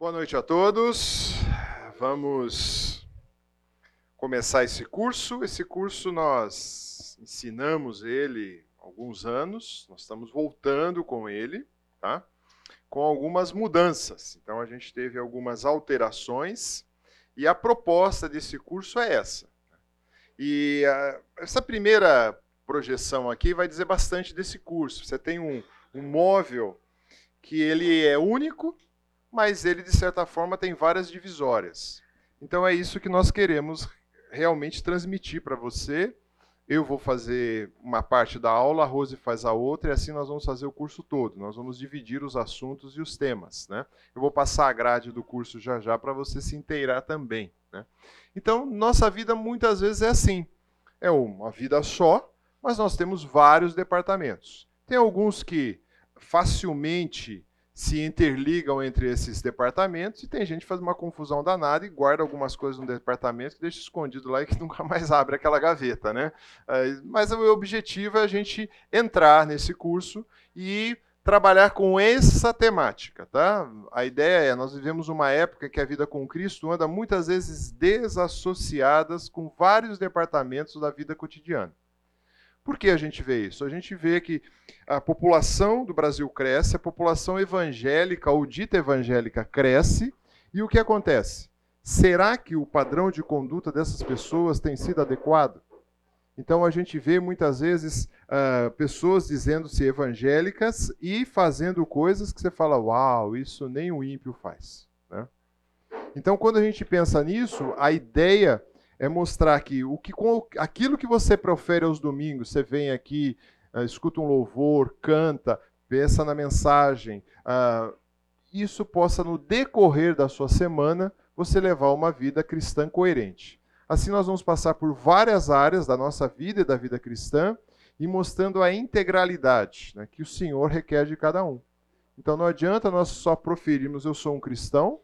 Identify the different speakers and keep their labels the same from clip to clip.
Speaker 1: Boa noite a todos. Vamos começar esse curso. Esse curso nós ensinamos ele há alguns anos, nós estamos voltando com ele, tá? Com algumas mudanças. Então a gente teve algumas alterações e a proposta desse curso é essa. E uh, essa primeira projeção aqui vai dizer bastante desse curso. Você tem um, um móvel que ele é único, mas ele, de certa forma, tem várias divisórias. Então é isso que nós queremos realmente transmitir para você. Eu vou fazer uma parte da aula, a Rose faz a outra, e assim nós vamos fazer o curso todo. Nós vamos dividir os assuntos e os temas. Né? Eu vou passar a grade do curso já já para você se inteirar também. Né? Então, nossa vida muitas vezes é assim. É uma vida só, mas nós temos vários departamentos. Tem alguns que facilmente se interligam entre esses departamentos e tem gente que faz uma confusão danada e guarda algumas coisas no departamento que deixa escondido lá e que nunca mais abre aquela gaveta, né? Mas o objetivo é a gente entrar nesse curso e trabalhar com essa temática, tá? A ideia é, nós vivemos uma época que a vida com Cristo anda muitas vezes desassociadas com vários departamentos da vida cotidiana. Por que a gente vê isso? A gente vê que a população do Brasil cresce, a população evangélica ou dita evangélica cresce, e o que acontece? Será que o padrão de conduta dessas pessoas tem sido adequado? Então a gente vê muitas vezes uh, pessoas dizendo-se evangélicas e fazendo coisas que você fala, uau, isso nem o ímpio faz. Né? Então quando a gente pensa nisso, a ideia é mostrar que, o que com aquilo que você profere aos domingos, você vem aqui, uh, escuta um louvor, canta, pensa na mensagem, uh, isso possa, no decorrer da sua semana, você levar uma vida cristã coerente. Assim, nós vamos passar por várias áreas da nossa vida e da vida cristã e mostrando a integralidade né, que o Senhor requer de cada um. Então, não adianta nós só proferirmos eu sou um cristão,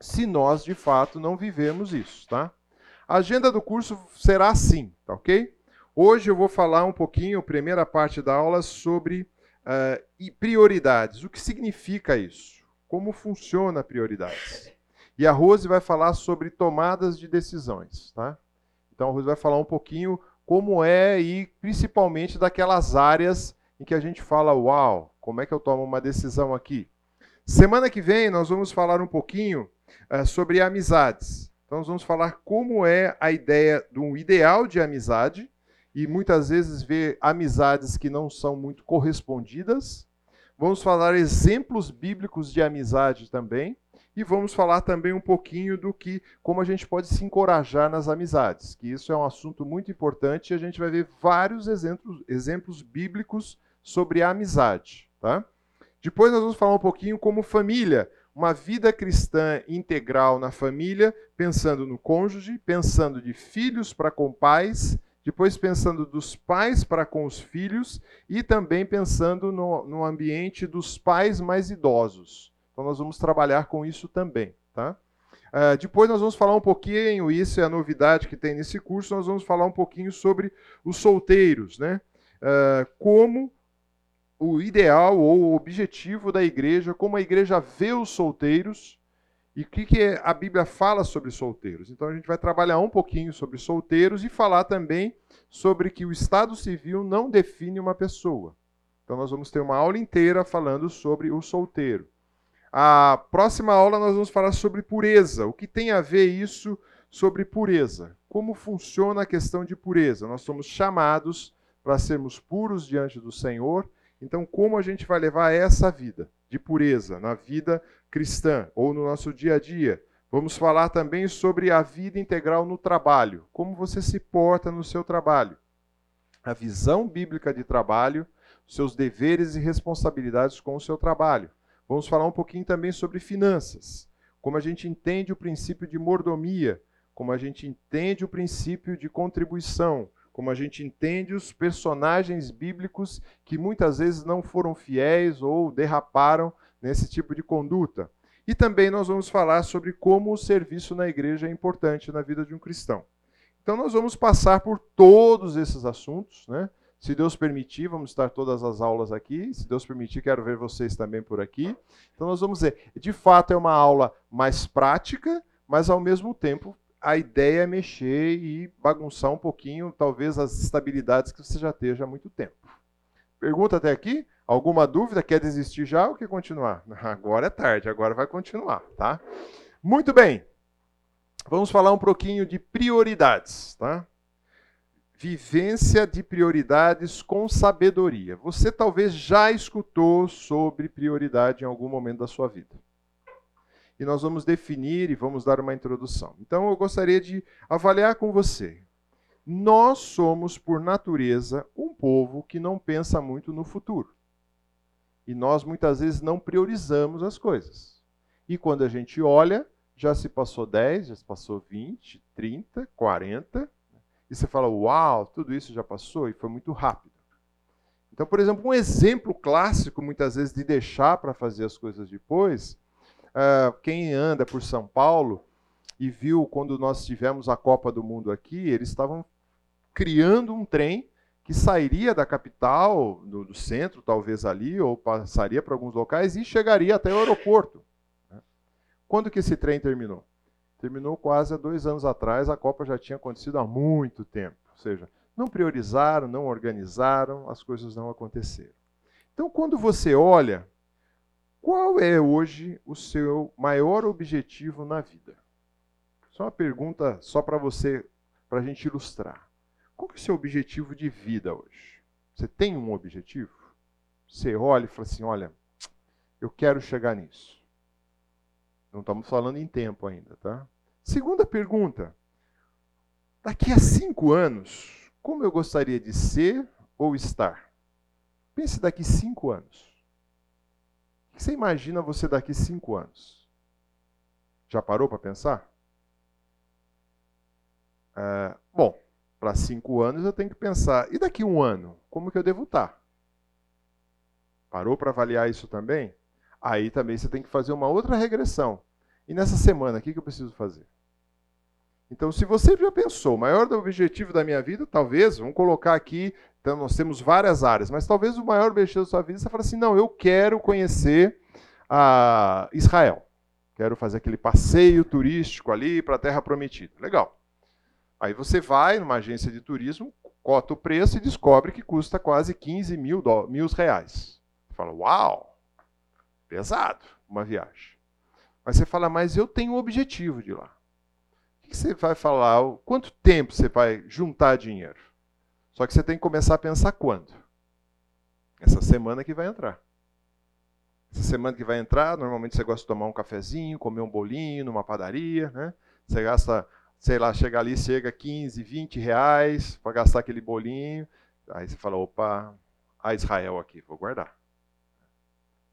Speaker 1: se nós de fato não vivemos isso, tá? A agenda do curso será assim, tá ok? Hoje eu vou falar um pouquinho, primeira parte da aula, sobre uh, prioridades. O que significa isso? Como funciona prioridades? E a Rose vai falar sobre tomadas de decisões, tá? Então a Rose vai falar um pouquinho como é e principalmente daquelas áreas em que a gente fala, uau, como é que eu tomo uma decisão aqui? Semana que vem nós vamos falar um pouquinho uh, sobre amizades. Então, nós vamos falar como é a ideia de um ideal de amizade e muitas vezes ver amizades que não são muito correspondidas. Vamos falar exemplos bíblicos de amizade também e vamos falar também um pouquinho do que como a gente pode se encorajar nas amizades, que isso é um assunto muito importante e a gente vai ver vários exemplos, exemplos bíblicos sobre a amizade, tá? Depois nós vamos falar um pouquinho como família, uma vida cristã integral na família, pensando no cônjuge, pensando de filhos para com pais, depois pensando dos pais para com os filhos e também pensando no, no ambiente dos pais mais idosos. Então nós vamos trabalhar com isso também, tá? Uh, depois nós vamos falar um pouquinho, isso é a novidade que tem nesse curso, nós vamos falar um pouquinho sobre os solteiros, né? Uh, como o ideal ou o objetivo da igreja, como a igreja vê os solteiros e o que, que a Bíblia fala sobre solteiros. Então a gente vai trabalhar um pouquinho sobre solteiros e falar também sobre que o Estado civil não define uma pessoa. Então nós vamos ter uma aula inteira falando sobre o solteiro. A próxima aula nós vamos falar sobre pureza. O que tem a ver isso sobre pureza? Como funciona a questão de pureza? Nós somos chamados para sermos puros diante do Senhor então, como a gente vai levar essa vida de pureza na vida cristã ou no nosso dia a dia? Vamos falar também sobre a vida integral no trabalho, como você se porta no seu trabalho, a visão bíblica de trabalho, seus deveres e responsabilidades com o seu trabalho. Vamos falar um pouquinho também sobre finanças, como a gente entende o princípio de mordomia, como a gente entende o princípio de contribuição, como a gente entende os personagens bíblicos que muitas vezes não foram fiéis ou derraparam nesse tipo de conduta. E também nós vamos falar sobre como o serviço na igreja é importante na vida de um cristão. Então nós vamos passar por todos esses assuntos, né? Se Deus permitir, vamos estar todas as aulas aqui. Se Deus permitir, quero ver vocês também por aqui. Então nós vamos ver. De fato, é uma aula mais prática, mas ao mesmo tempo a ideia é mexer e bagunçar um pouquinho, talvez, as estabilidades que você já esteja há muito tempo. Pergunta até aqui? Alguma dúvida? Quer desistir já ou quer continuar? Agora é tarde, agora vai continuar, tá? Muito bem. Vamos falar um pouquinho de prioridades, tá? Vivência de prioridades com sabedoria. Você talvez já escutou sobre prioridade em algum momento da sua vida. E nós vamos definir e vamos dar uma introdução. Então eu gostaria de avaliar com você. Nós somos, por natureza, um povo que não pensa muito no futuro. E nós muitas vezes não priorizamos as coisas. E quando a gente olha, já se passou 10, já se passou 20, 30, 40, e você fala, uau, tudo isso já passou e foi muito rápido. Então, por exemplo, um exemplo clássico, muitas vezes, de deixar para fazer as coisas depois, uh, quem anda por São Paulo e viu quando nós tivemos a Copa do Mundo aqui, eles estavam criando um trem que sairia da capital, do, do centro, talvez ali, ou passaria para alguns locais e chegaria até o aeroporto. Né? Quando que esse trem terminou? terminou quase há dois anos atrás, a Copa já tinha acontecido há muito tempo. Ou seja, não priorizaram, não organizaram, as coisas não aconteceram. Então, quando você olha, qual é hoje o seu maior objetivo na vida? Só uma pergunta só para você, para a gente ilustrar. Qual é o seu objetivo de vida hoje? Você tem um objetivo? Você olha e fala assim: olha, eu quero chegar nisso. Não estamos falando em tempo ainda, tá? Segunda pergunta. Daqui a cinco anos, como eu gostaria de ser ou estar? Pense daqui cinco anos. Que você imagina você daqui cinco anos? Já parou para pensar? É, bom, para cinco anos eu tenho que pensar. E daqui um ano, como que eu devo estar? Parou para avaliar isso também? Aí também você tem que fazer uma outra regressão. E nessa semana, o que eu preciso fazer? Então, se você já pensou, o maior objetivo da minha vida, talvez, vamos colocar aqui, então nós temos várias áreas, mas talvez o maior objetivo da sua vida, você fala assim, não, eu quero conhecer a Israel. Quero fazer aquele passeio turístico ali para a Terra Prometida. Legal. Aí você vai numa agência de turismo, cota o preço e descobre que custa quase 15 mil, mil reais. Você fala, uau, pesado uma viagem. Mas você fala, mas eu tenho um objetivo de lá. O que você vai falar? Quanto tempo você vai juntar dinheiro? Só que você tem que começar a pensar quando. Essa semana que vai entrar. Essa semana que vai entrar, normalmente você gosta de tomar um cafezinho, comer um bolinho numa padaria, né? Você gasta, sei lá, chega ali, chega 15, 20 reais para gastar aquele bolinho. Aí você fala, opa, a Israel aqui, vou guardar.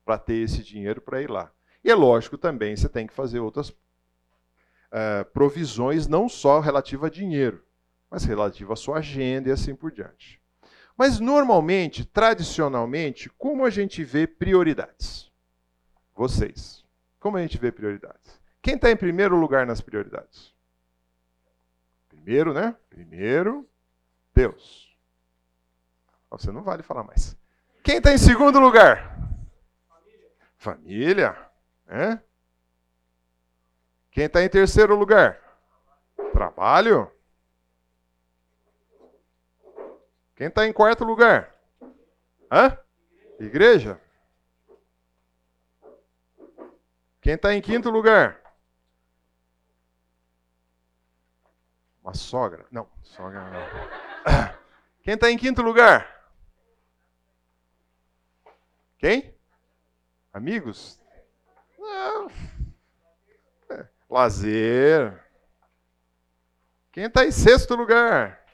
Speaker 1: Para ter esse dinheiro para ir lá. E é lógico também, você tem que fazer outras uh, provisões, não só relativa a dinheiro, mas relativa à sua agenda e assim por diante. Mas normalmente, tradicionalmente, como a gente vê prioridades? Vocês. Como a gente vê prioridades? Quem está em primeiro lugar nas prioridades? Primeiro, né? Primeiro, Deus. Você não vale falar mais. Quem está em segundo lugar? Família. Família. É? Quem está em terceiro lugar? Trabalho. Quem está em quarto lugar? Hã? Igreja. Quem está em quinto lugar? Uma sogra. Não, sogra não. Quem está em quinto lugar? Quem? Amigos? É. Lazer. Quem está em sexto lugar?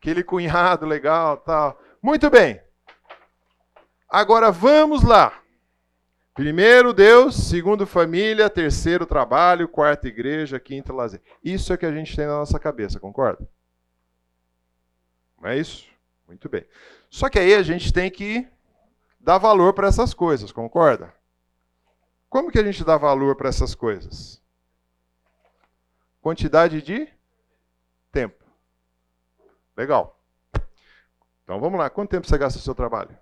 Speaker 1: Aquele cunhado legal, tal. Muito bem. Agora vamos lá. Primeiro Deus, segundo família, terceiro trabalho, quarta igreja, quinta lazer. Isso é o que a gente tem na nossa cabeça, concorda? Não é isso? Muito bem. Só que aí a gente tem que dar valor para essas coisas, concorda? Como que a gente dá valor para essas coisas? Quantidade de. Legal. Então vamos lá, quanto tempo você gasta no seu trabalho?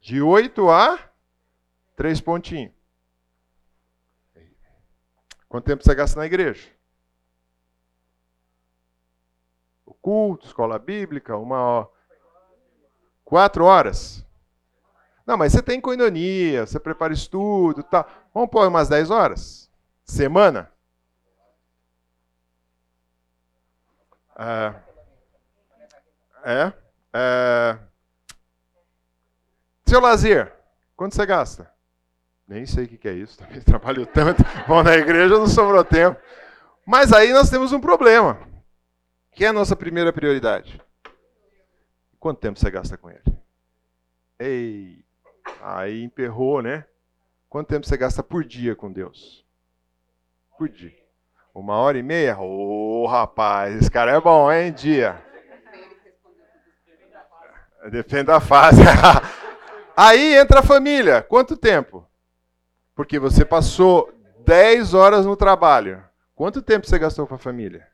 Speaker 1: De 8 a 3 pontinhos. Quanto tempo você gasta na igreja? O culto, escola bíblica, uma hora. Quatro horas. Não, mas você tem coinonia, você prepara estudo, tal. Vamos pôr umas 10 horas? Semana? É. É. é. Seu lazer, quanto você gasta? Nem sei o que é isso, também trabalho tanto. Bom, na igreja não sobrou tempo. Mas aí nós temos um problema. Que é a nossa primeira prioridade? Quanto tempo você gasta com ele? Ei, aí emperrou, né? Quanto tempo você gasta por dia com Deus? Por dia. Uma hora e meia? Ô, oh, rapaz, esse cara é bom, hein? Dia. Depende da fase. Aí entra a família. Quanto tempo? Porque você passou 10 horas no trabalho. Quanto tempo você gastou com a família?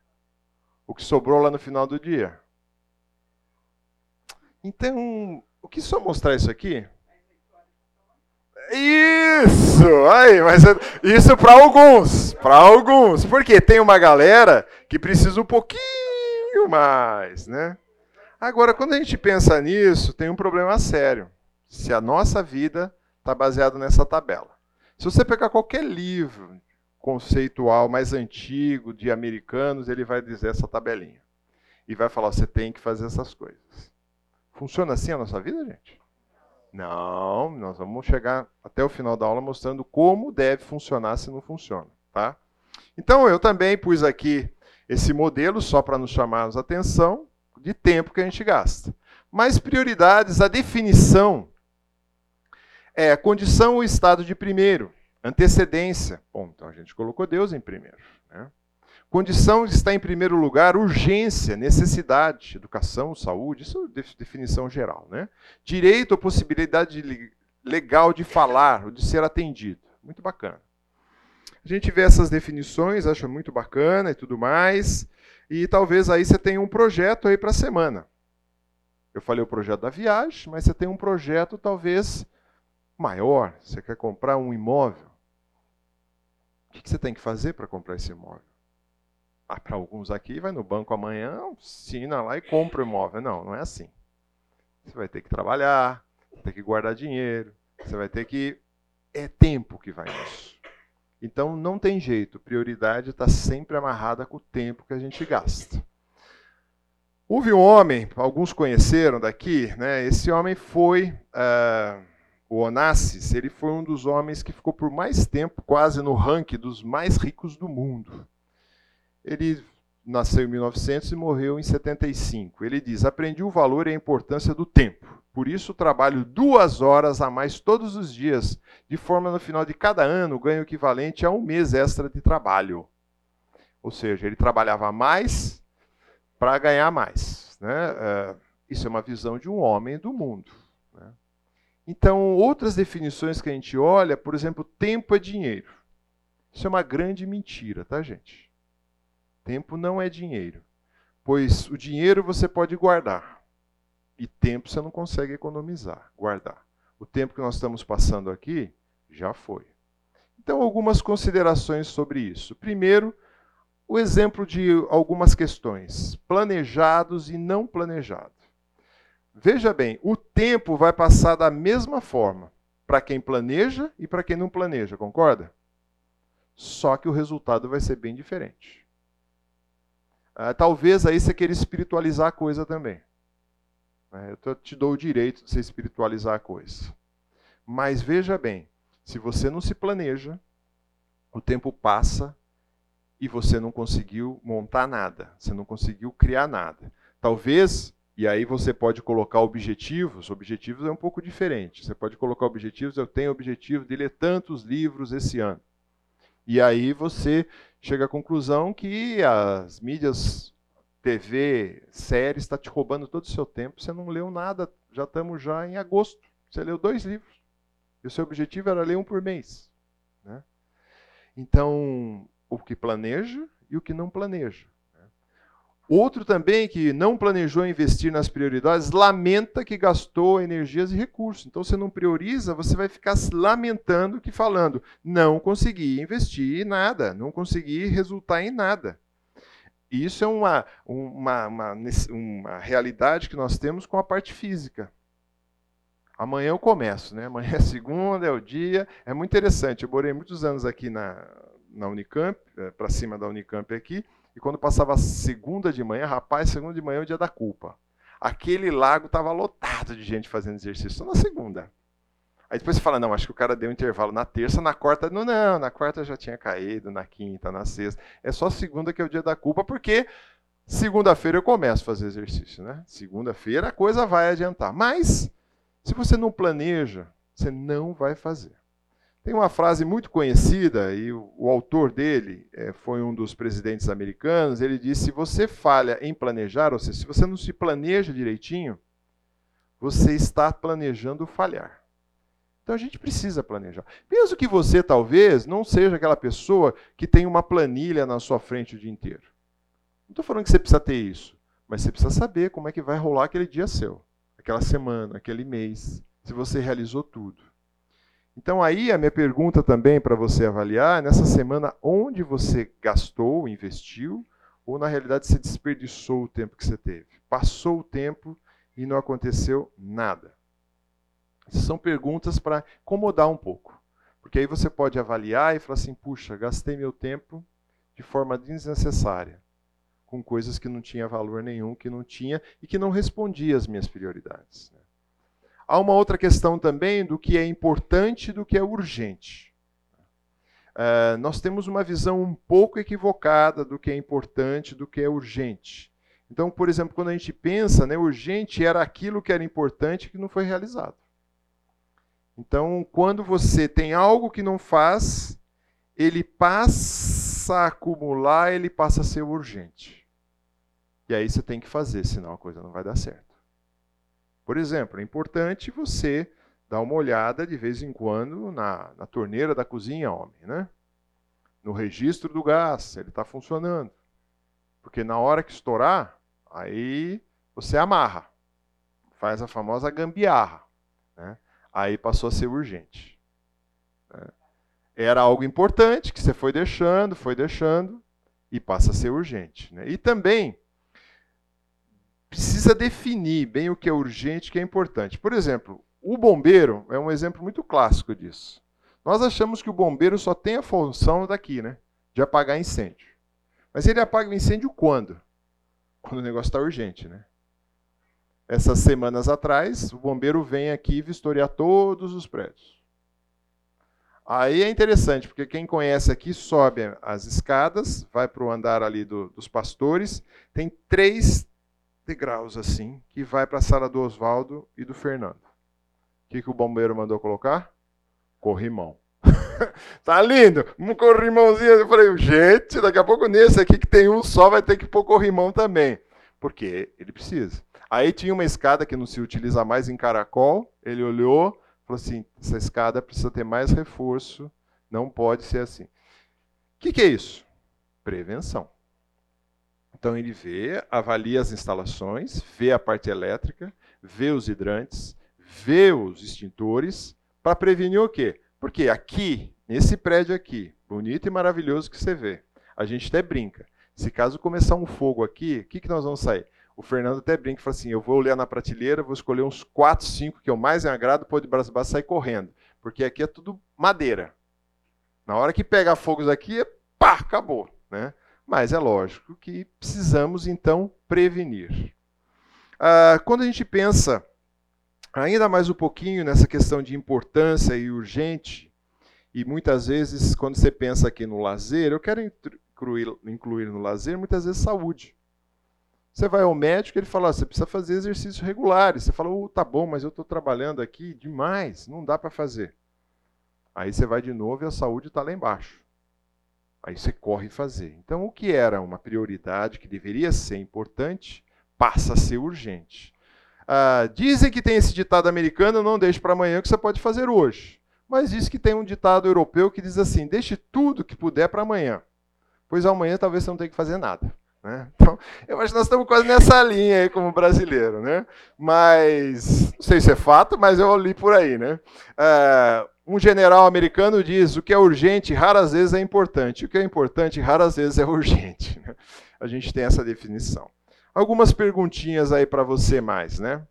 Speaker 1: O que sobrou lá no final do dia? Então, o que só mostrar isso aqui? Isso! Aí, mas é, isso para alguns, para alguns. Porque tem uma galera que precisa um pouquinho mais, né? Agora, quando a gente pensa nisso, tem um problema sério se a nossa vida está baseada nessa tabela. Se você pegar qualquer livro conceitual mais antigo de americanos, ele vai dizer essa tabelinha. E vai falar, você tem que fazer essas coisas. Funciona assim a nossa vida, gente? Não, nós vamos chegar até o final da aula mostrando como deve funcionar se não funciona, tá? Então eu também pus aqui esse modelo só para nos chamar a atenção de tempo que a gente gasta. Mas prioridades, a definição é condição ou estado de primeiro, antecedência. Bom, então a gente colocou Deus em primeiro. Né? Condição está em primeiro lugar, urgência, necessidade, educação, saúde, isso é definição geral. Né? Direito ou possibilidade legal de falar ou de ser atendido. Muito bacana. A gente vê essas definições, acha muito bacana e tudo mais. E talvez aí você tenha um projeto aí para a semana. Eu falei o projeto da viagem, mas você tem um projeto talvez maior, você quer comprar um imóvel, o que você tem que fazer para comprar esse imóvel? Ah, para alguns aqui, vai no banco amanhã, assina lá e compra o imóvel. Não, não é assim. Você vai ter que trabalhar, ter que guardar dinheiro, você vai ter que. É tempo que vai nisso. Então não tem jeito, prioridade está sempre amarrada com o tempo que a gente gasta. Houve um homem, alguns conheceram daqui, né? Esse homem foi. Uh, o Onassis, ele foi um dos homens que ficou por mais tempo quase no ranking dos mais ricos do mundo. Ele nasceu em 1900 e morreu em 75. Ele diz: Aprendi o valor e a importância do tempo. Por isso, trabalho duas horas a mais todos os dias, de forma no final de cada ano ganho o equivalente a um mês extra de trabalho. Ou seja, ele trabalhava mais para ganhar mais. Né? É, isso é uma visão de um homem do mundo. Né? Então, outras definições que a gente olha, por exemplo, tempo é dinheiro. Isso é uma grande mentira, tá, gente? Tempo não é dinheiro. Pois o dinheiro você pode guardar. E tempo você não consegue economizar, guardar. O tempo que nós estamos passando aqui já foi. Então, algumas considerações sobre isso. Primeiro, o exemplo de algumas questões: planejados e não planejados. Veja bem, o tempo vai passar da mesma forma para quem planeja e para quem não planeja, concorda? Só que o resultado vai ser bem diferente. Ah, talvez aí você queira espiritualizar a coisa também. É, eu te dou o direito de você espiritualizar a coisa. Mas veja bem, se você não se planeja, o tempo passa e você não conseguiu montar nada, você não conseguiu criar nada. Talvez e aí você pode colocar objetivos, objetivos é um pouco diferente. Você pode colocar objetivos, eu tenho objetivo de ler tantos livros esse ano. E aí você chega à conclusão que as mídias, TV, séries, está te roubando todo o seu tempo. Você não leu nada, já estamos já em agosto. Você leu dois livros. E o seu objetivo era ler um por mês. Né? Então, o que planeja e o que não planeja. Outro também que não planejou investir nas prioridades, lamenta que gastou energias e recursos. Então, você não prioriza, você vai ficar se lamentando que falando, não consegui investir em nada, não consegui resultar em nada. Isso é uma, uma, uma, uma realidade que nós temos com a parte física. Amanhã eu começo, né? Amanhã é segunda, é o dia. É muito interessante. Eu morei muitos anos aqui na, na Unicamp, é, para cima da Unicamp aqui, e quando passava segunda de manhã, rapaz, segunda de manhã é o dia da culpa. Aquele lago estava lotado de gente fazendo exercício só na segunda. Aí depois você fala, não, acho que o cara deu um intervalo na terça, na quarta, não, não, na quarta já tinha caído, na quinta, na sexta. É só segunda que é o dia da culpa, porque segunda-feira eu começo a fazer exercício, né? Segunda-feira a coisa vai adiantar. Mas, se você não planeja, você não vai fazer. Tem uma frase muito conhecida, e o, o autor dele é, foi um dos presidentes americanos. Ele disse: se você falha em planejar, ou seja, se você não se planeja direitinho, você está planejando falhar. Então a gente precisa planejar. Penso que você talvez não seja aquela pessoa que tem uma planilha na sua frente o dia inteiro. Não estou falando que você precisa ter isso, mas você precisa saber como é que vai rolar aquele dia seu, aquela semana, aquele mês, se você realizou tudo. Então aí a minha pergunta também para você avaliar, nessa semana, onde você gastou, investiu, ou na realidade você desperdiçou o tempo que você teve? Passou o tempo e não aconteceu nada. São perguntas para incomodar um pouco. Porque aí você pode avaliar e falar assim: puxa, gastei meu tempo de forma desnecessária, com coisas que não tinha valor nenhum, que não tinha e que não respondia às minhas prioridades. Né? Há uma outra questão também do que é importante e do que é urgente. Uh, nós temos uma visão um pouco equivocada do que é importante, do que é urgente. Então, por exemplo, quando a gente pensa, né, urgente era aquilo que era importante que não foi realizado. Então, quando você tem algo que não faz, ele passa a acumular, ele passa a ser urgente. E aí você tem que fazer, senão a coisa não vai dar certo. Por exemplo, é importante você dar uma olhada de vez em quando na, na torneira da cozinha, homem, né? No registro do gás, ele está funcionando. Porque na hora que estourar, aí você amarra. Faz a famosa gambiarra. Né? Aí passou a ser urgente. Né? Era algo importante que você foi deixando, foi deixando, e passa a ser urgente. Né? E também precisa definir bem o que é urgente e o que é importante. Por exemplo, o bombeiro é um exemplo muito clássico disso. Nós achamos que o bombeiro só tem a função daqui, né? De apagar incêndio. Mas ele apaga o incêndio quando? Quando o negócio está urgente, né? Essas semanas atrás, o bombeiro vem aqui vistoriar todos os prédios. Aí é interessante, porque quem conhece aqui sobe as escadas, vai para o andar ali do, dos pastores, tem três degraus assim, que vai para a sala do Oswaldo e do Fernando. O que, que o bombeiro mandou colocar? Corrimão. tá lindo? Um corrimãozinho. Eu falei, gente, daqui a pouco nesse aqui que tem um só vai ter que pôr corrimão também. Porque ele precisa. Aí tinha uma escada que não se utiliza mais em caracol. Ele olhou, falou assim: essa escada precisa ter mais reforço, não pode ser assim. O que, que é isso? Prevenção. Então ele vê, avalia as instalações, vê a parte elétrica, vê os hidrantes, vê os extintores, para prevenir o quê? Porque aqui, nesse prédio aqui, bonito e maravilhoso que você vê, a gente até brinca. Se caso começar um fogo aqui, o que, que nós vamos sair? O Fernando até brinca e fala assim: eu vou olhar na prateleira, vou escolher uns 4, 5 que eu mais me agrado, pôr de braço baixo sair correndo. Porque aqui é tudo madeira. Na hora que pega fogo aqui, pá, acabou. Né? Mas é lógico que precisamos então prevenir. Ah, quando a gente pensa ainda mais um pouquinho nessa questão de importância e urgente, e muitas vezes, quando você pensa aqui no lazer, eu quero incluir, incluir no lazer muitas vezes saúde. Você vai ao médico, ele fala: você precisa fazer exercícios regulares. Você fala: oh, tá bom, mas eu estou trabalhando aqui demais, não dá para fazer. Aí você vai de novo e a saúde está lá embaixo. Aí você corre fazer. Então, o que era uma prioridade, que deveria ser importante, passa a ser urgente. Ah, dizem que tem esse ditado americano, não deixe para amanhã, que você pode fazer hoje. Mas diz que tem um ditado europeu que diz assim: deixe tudo que puder para amanhã, pois amanhã talvez você não tenha que fazer nada. Né? Então, eu acho que nós estamos quase nessa linha aí como brasileiro, né? Mas, não sei se é fato, mas eu li por aí, né? Uh, um general americano diz: o que é urgente raras vezes é importante, o que é importante raras vezes é urgente. Né? A gente tem essa definição. Algumas perguntinhas aí para você mais, né?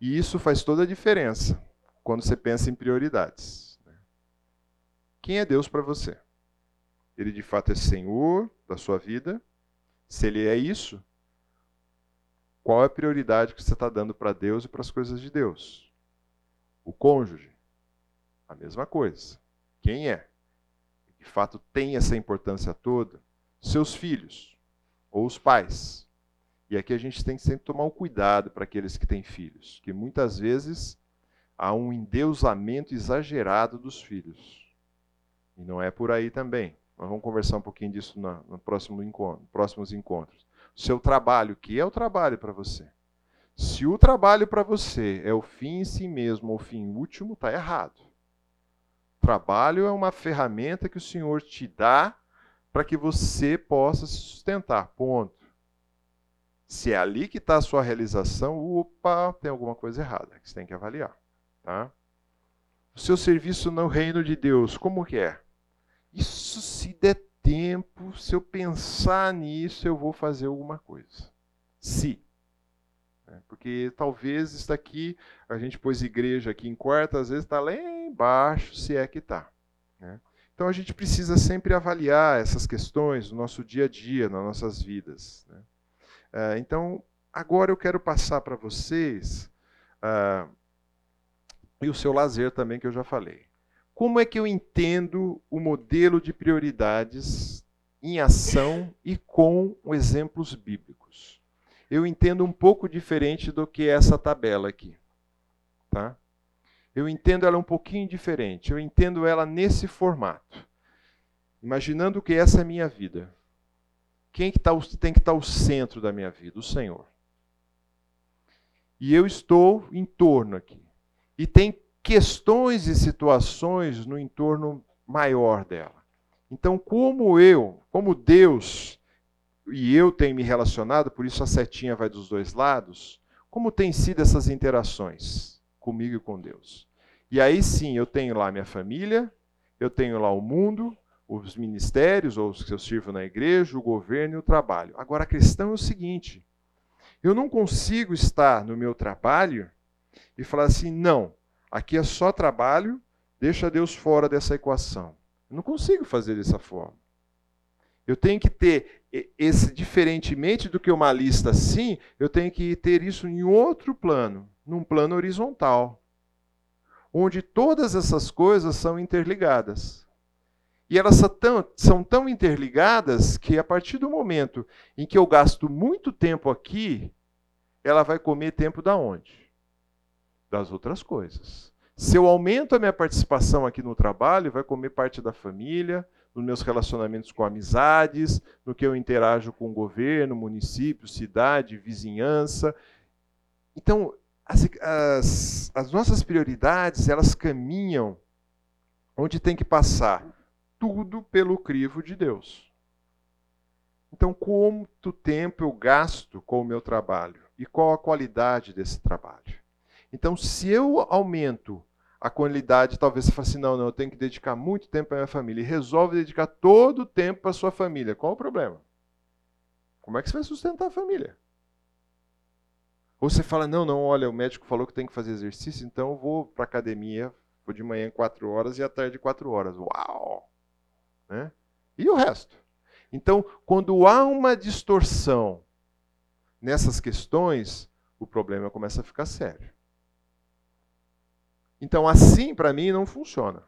Speaker 1: E isso faz toda a diferença quando você pensa em prioridades. Né? Quem é Deus para você? Ele de fato é Senhor da sua vida? Se ele é isso, qual é a prioridade que você está dando para Deus e para as coisas de Deus? O cônjuge? A mesma coisa. Quem é? De fato tem essa importância toda? Seus filhos ou os pais. E aqui a gente tem que sempre tomar um cuidado para aqueles que têm filhos, que muitas vezes há um endeusamento exagerado dos filhos. E não é por aí também. Nós vamos conversar um pouquinho disso no, no próximo encontro, próximos encontros. Seu trabalho, que é o trabalho para você? Se o trabalho para você é o fim em si mesmo ou o fim último, está errado. Trabalho é uma ferramenta que o Senhor te dá para que você possa se sustentar. Ponto. Se é ali que está a sua realização, opa, tem alguma coisa errada que você tem que avaliar. Tá? O seu serviço no reino de Deus, como que é? Isso se der tempo, se eu pensar nisso, eu vou fazer alguma coisa. Se. Né? Porque talvez está aqui, a gente pôs igreja aqui em quarta, às vezes está lá embaixo, se é que está. Né? Então a gente precisa sempre avaliar essas questões no nosso dia a dia, nas nossas vidas. Né? Uh, então, agora eu quero passar para vocês uh, e o seu lazer também, que eu já falei. Como é que eu entendo o modelo de prioridades em ação e com exemplos bíblicos? Eu entendo um pouco diferente do que essa tabela aqui. Tá? Eu entendo ela um pouquinho diferente. Eu entendo ela nesse formato. Imaginando que essa é a minha vida. Quem que tá, tem que estar tá o centro da minha vida? O Senhor. E eu estou em torno aqui. E tem questões e situações no entorno maior dela. Então, como eu, como Deus e eu tenho me relacionado, por isso a setinha vai dos dois lados, como tem sido essas interações comigo e com Deus? E aí sim, eu tenho lá minha família, eu tenho lá o mundo, os ministérios, ou os que eu sirvo na igreja, o governo e o trabalho. Agora a questão é o seguinte: eu não consigo estar no meu trabalho e falar assim, não, aqui é só trabalho, deixa Deus fora dessa equação. Eu não consigo fazer dessa forma. Eu tenho que ter esse, diferentemente do que uma lista assim, eu tenho que ter isso em outro plano, num plano horizontal, onde todas essas coisas são interligadas. E elas são tão, são tão interligadas que a partir do momento em que eu gasto muito tempo aqui, ela vai comer tempo da onde? Das outras coisas. Se eu aumento a minha participação aqui no trabalho, vai comer parte da família, nos meus relacionamentos com amizades, no que eu interajo com o governo, município, cidade, vizinhança. Então, as, as, as nossas prioridades, elas caminham onde tem que passar tudo pelo crivo de Deus. Então, quanto tempo eu gasto com o meu trabalho? E qual a qualidade desse trabalho? Então, se eu aumento a qualidade, talvez você fale assim: não, não, eu tenho que dedicar muito tempo à minha família. E resolve dedicar todo o tempo para sua família. Qual o problema? Como é que você vai sustentar a família? Ou você fala: não, não, olha, o médico falou que tem que fazer exercício, então eu vou para a academia, vou de manhã quatro horas e à tarde quatro horas. Uau! Né? E o resto? Então, quando há uma distorção nessas questões, o problema começa a ficar sério. Então, assim, para mim, não funciona.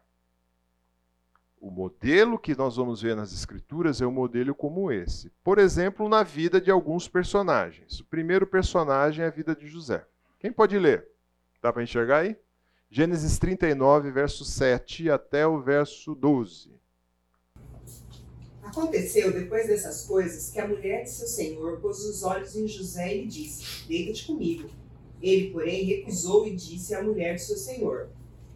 Speaker 1: O modelo que nós vamos ver nas Escrituras é um modelo como esse. Por exemplo, na vida de alguns personagens. O primeiro personagem é a vida de José. Quem pode ler? Dá para enxergar aí? Gênesis 39, verso 7 até o verso 12.
Speaker 2: Aconteceu, depois dessas coisas, que a mulher de seu senhor pôs os olhos em José e lhe disse: Deita-te comigo. Ele, porém, recusou e disse à mulher de seu senhor: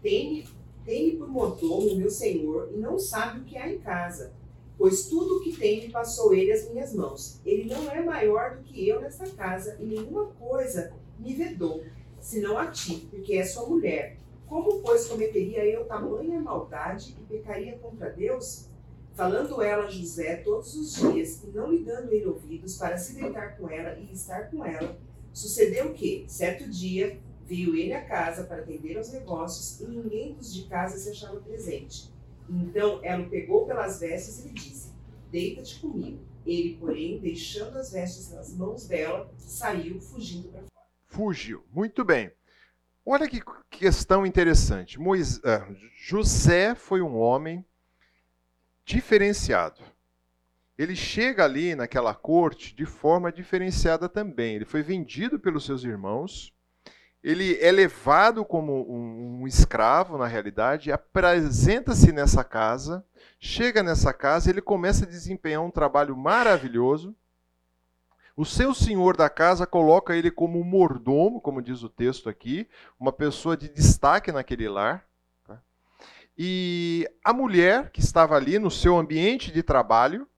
Speaker 2: Tem-me tem por mordomo o meu senhor e não sabe o que há em casa. pois tudo o que tem me passou ele às minhas mãos. Ele não é maior do que eu nesta casa, e nenhuma coisa me vedou, senão a ti, porque é sua mulher. Como, pois, cometeria eu tamanha maldade e pecaria contra Deus? Falando ela a José todos os dias, e não lhe dando ele ouvidos para se deitar com ela e estar com ela, sucedeu que, certo dia, veio ele à casa para atender aos negócios, e ninguém dos de casa se achava presente. Então ela o pegou pelas vestes e lhe disse: Deita-te comigo. Ele, porém, deixando as vestes nas mãos dela, saiu fugindo para fora.
Speaker 1: Fugiu. Muito bem. Olha que questão interessante. Moisés, uh, José foi um homem diferenciado. Ele chega ali naquela corte de forma diferenciada também. Ele foi vendido pelos seus irmãos ele é levado como um, um escravo, na realidade, apresenta-se nessa casa, chega nessa casa, ele começa a desempenhar um trabalho maravilhoso. O seu senhor da casa coloca ele como mordomo, como diz o texto aqui, uma pessoa de destaque naquele lar. Tá? E a mulher que estava ali no seu ambiente de trabalho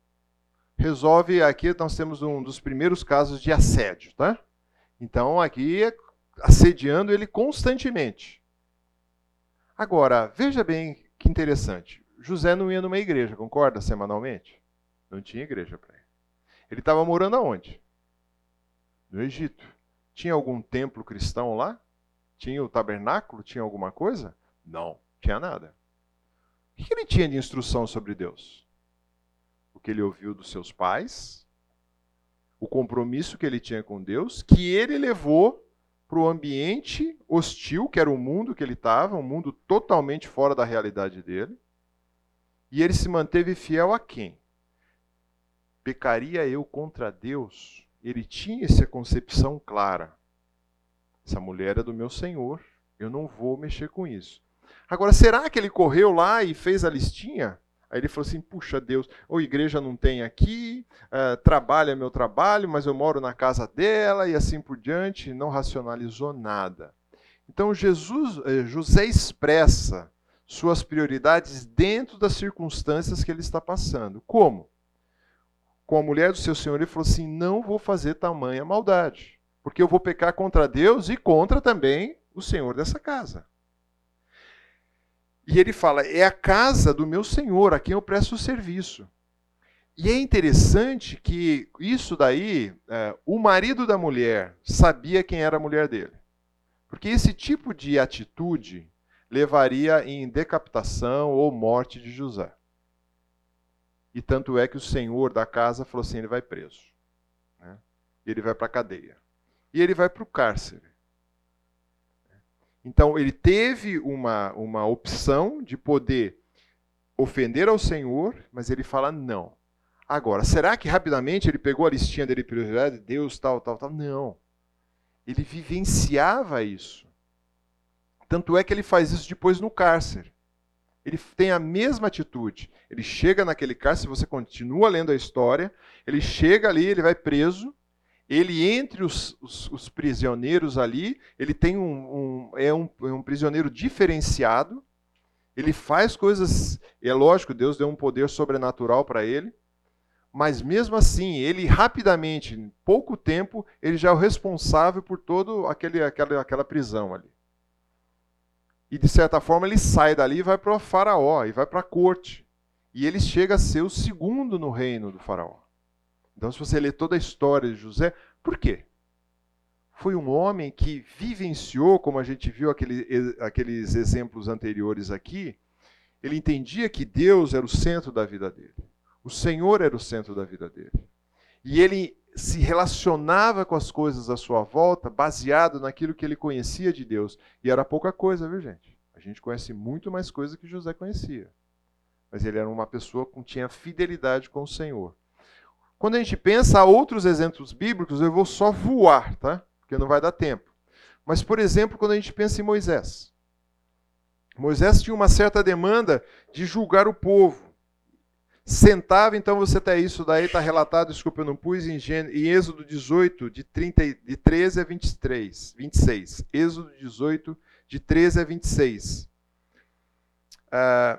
Speaker 1: resolve. Aqui nós temos um dos primeiros casos de assédio. Tá? Então aqui assediando ele constantemente. Agora, veja bem que interessante. José não ia numa igreja, concorda? Semanalmente? Não tinha igreja para ele. Ele estava morando aonde? No Egito. Tinha algum templo cristão lá? Tinha o tabernáculo? Tinha alguma coisa? Não, tinha nada. O que ele tinha de instrução sobre Deus? O que ele ouviu dos seus pais, o compromisso que ele tinha com Deus, que ele levou para o ambiente hostil, que era o mundo que ele estava, um mundo totalmente fora da realidade dele. E ele se manteve fiel a quem? Pecaria eu contra Deus? Ele tinha essa concepção clara. Essa mulher é do meu Senhor, eu não vou mexer com isso. Agora, será que ele correu lá e fez a listinha? Aí ele falou assim: puxa Deus, ou igreja não tem aqui, uh, trabalho é meu trabalho, mas eu moro na casa dela e assim por diante. Não racionalizou nada. Então Jesus, eh, José expressa suas prioridades dentro das circunstâncias que ele está passando. Como? Com a mulher do seu senhor, ele falou assim: não vou fazer tamanha maldade, porque eu vou pecar contra Deus e contra também o senhor dessa casa. E ele fala: é a casa do meu senhor, a quem eu presto serviço. E é interessante que isso daí, é, o marido da mulher sabia quem era a mulher dele. Porque esse tipo de atitude levaria em decapitação ou morte de José. E tanto é que o senhor da casa falou assim: ele vai preso. Né? Ele vai para a cadeia. E ele vai para o cárcere. Então, ele teve uma, uma opção de poder ofender ao Senhor, mas ele fala não. Agora, será que rapidamente ele pegou a listinha dele prioridade, Deus, tal, tal, tal? Não. Ele vivenciava isso. Tanto é que ele faz isso depois no cárcere. Ele tem a mesma atitude. Ele chega naquele cárcere, você continua lendo a história, ele chega ali, ele vai preso, ele entre os, os, os prisioneiros ali, ele tem um, um, é um, é um prisioneiro diferenciado, ele faz coisas, é lógico, Deus deu um poder sobrenatural para ele, mas mesmo assim, ele rapidamente, em pouco tempo, ele já é o responsável por aquele, aquela, aquela prisão ali. E de certa forma ele sai dali e vai para o faraó, e vai para a corte. E ele chega a ser o segundo no reino do faraó. Então, se você ler toda a história de José, por quê? Foi um homem que vivenciou, como a gente viu aquele, aqueles exemplos anteriores aqui, ele entendia que Deus era o centro da vida dele. O Senhor era o centro da vida dele. E ele se relacionava com as coisas à sua volta baseado naquilo que ele conhecia de Deus. E era pouca coisa, viu, gente? A gente conhece muito mais coisa que José conhecia. Mas ele era uma pessoa que tinha fidelidade com o Senhor. Quando a gente pensa, há outros exemplos bíblicos, eu vou só voar, tá? Porque não vai dar tempo. Mas, por exemplo, quando a gente pensa em Moisés. Moisés tinha uma certa demanda de julgar o povo. Sentava, então você tem isso daí, está relatado, desculpa, eu não pus, em, Gênesis, em Êxodo 18, de, 30, de 13 a 23, 26. Êxodo 18, de 13 a 26. Uh,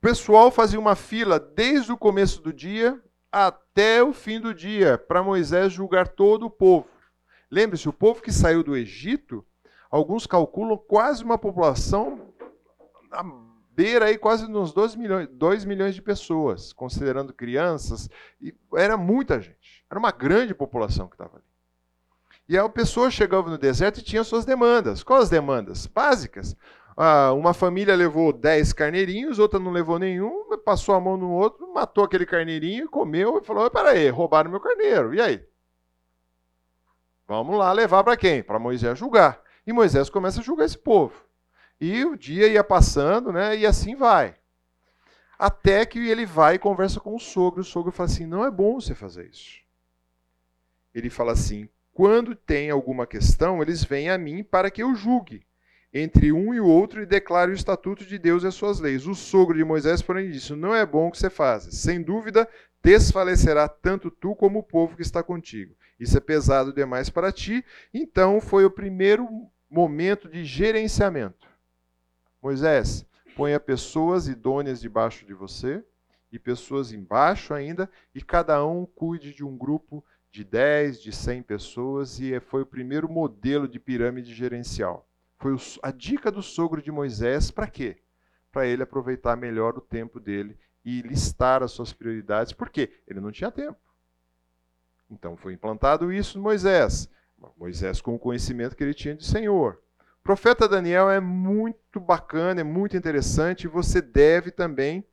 Speaker 1: pessoal fazia uma fila desde o começo do dia até o fim do dia para Moisés julgar todo o povo. Lembre-se, o povo que saiu do Egito, alguns calculam quase uma população na beira aí quase nos 2 milhões, 2 milhões de pessoas, considerando crianças, e era muita gente. Era uma grande população que estava ali. E a pessoa chegava no deserto e tinha suas demandas. Quais as demandas? Básicas. Ah, uma família levou 10 carneirinhos, outra não levou nenhum, passou a mão no outro, matou aquele carneirinho, comeu e falou: peraí, roubaram meu carneiro. E aí? Vamos lá levar para quem? Para Moisés julgar. E Moisés começa a julgar esse povo. E o dia ia passando, né? E assim vai. Até que ele vai e conversa com o sogro. O sogro fala assim: não é bom você fazer isso. Ele fala assim: quando tem alguma questão, eles vêm a mim para que eu julgue entre um e o outro e declare o estatuto de Deus e as suas leis. O sogro de Moisés, porém, disse: Não é bom o que você faz. Sem dúvida, desfalecerá tanto tu como o povo que está contigo. Isso é pesado demais para ti. Então foi o primeiro momento de gerenciamento. Moisés, ponha pessoas idôneas debaixo de você e pessoas embaixo ainda, e cada um cuide de um grupo de 10, de 100 pessoas, e foi o primeiro modelo de pirâmide gerencial. Foi a dica do sogro de Moisés para quê? Para ele aproveitar melhor o tempo dele e listar as suas prioridades, porque ele não tinha tempo. Então foi implantado isso no Moisés. Moisés com o conhecimento que ele tinha de Senhor. O profeta Daniel é muito bacana, é muito interessante, você deve também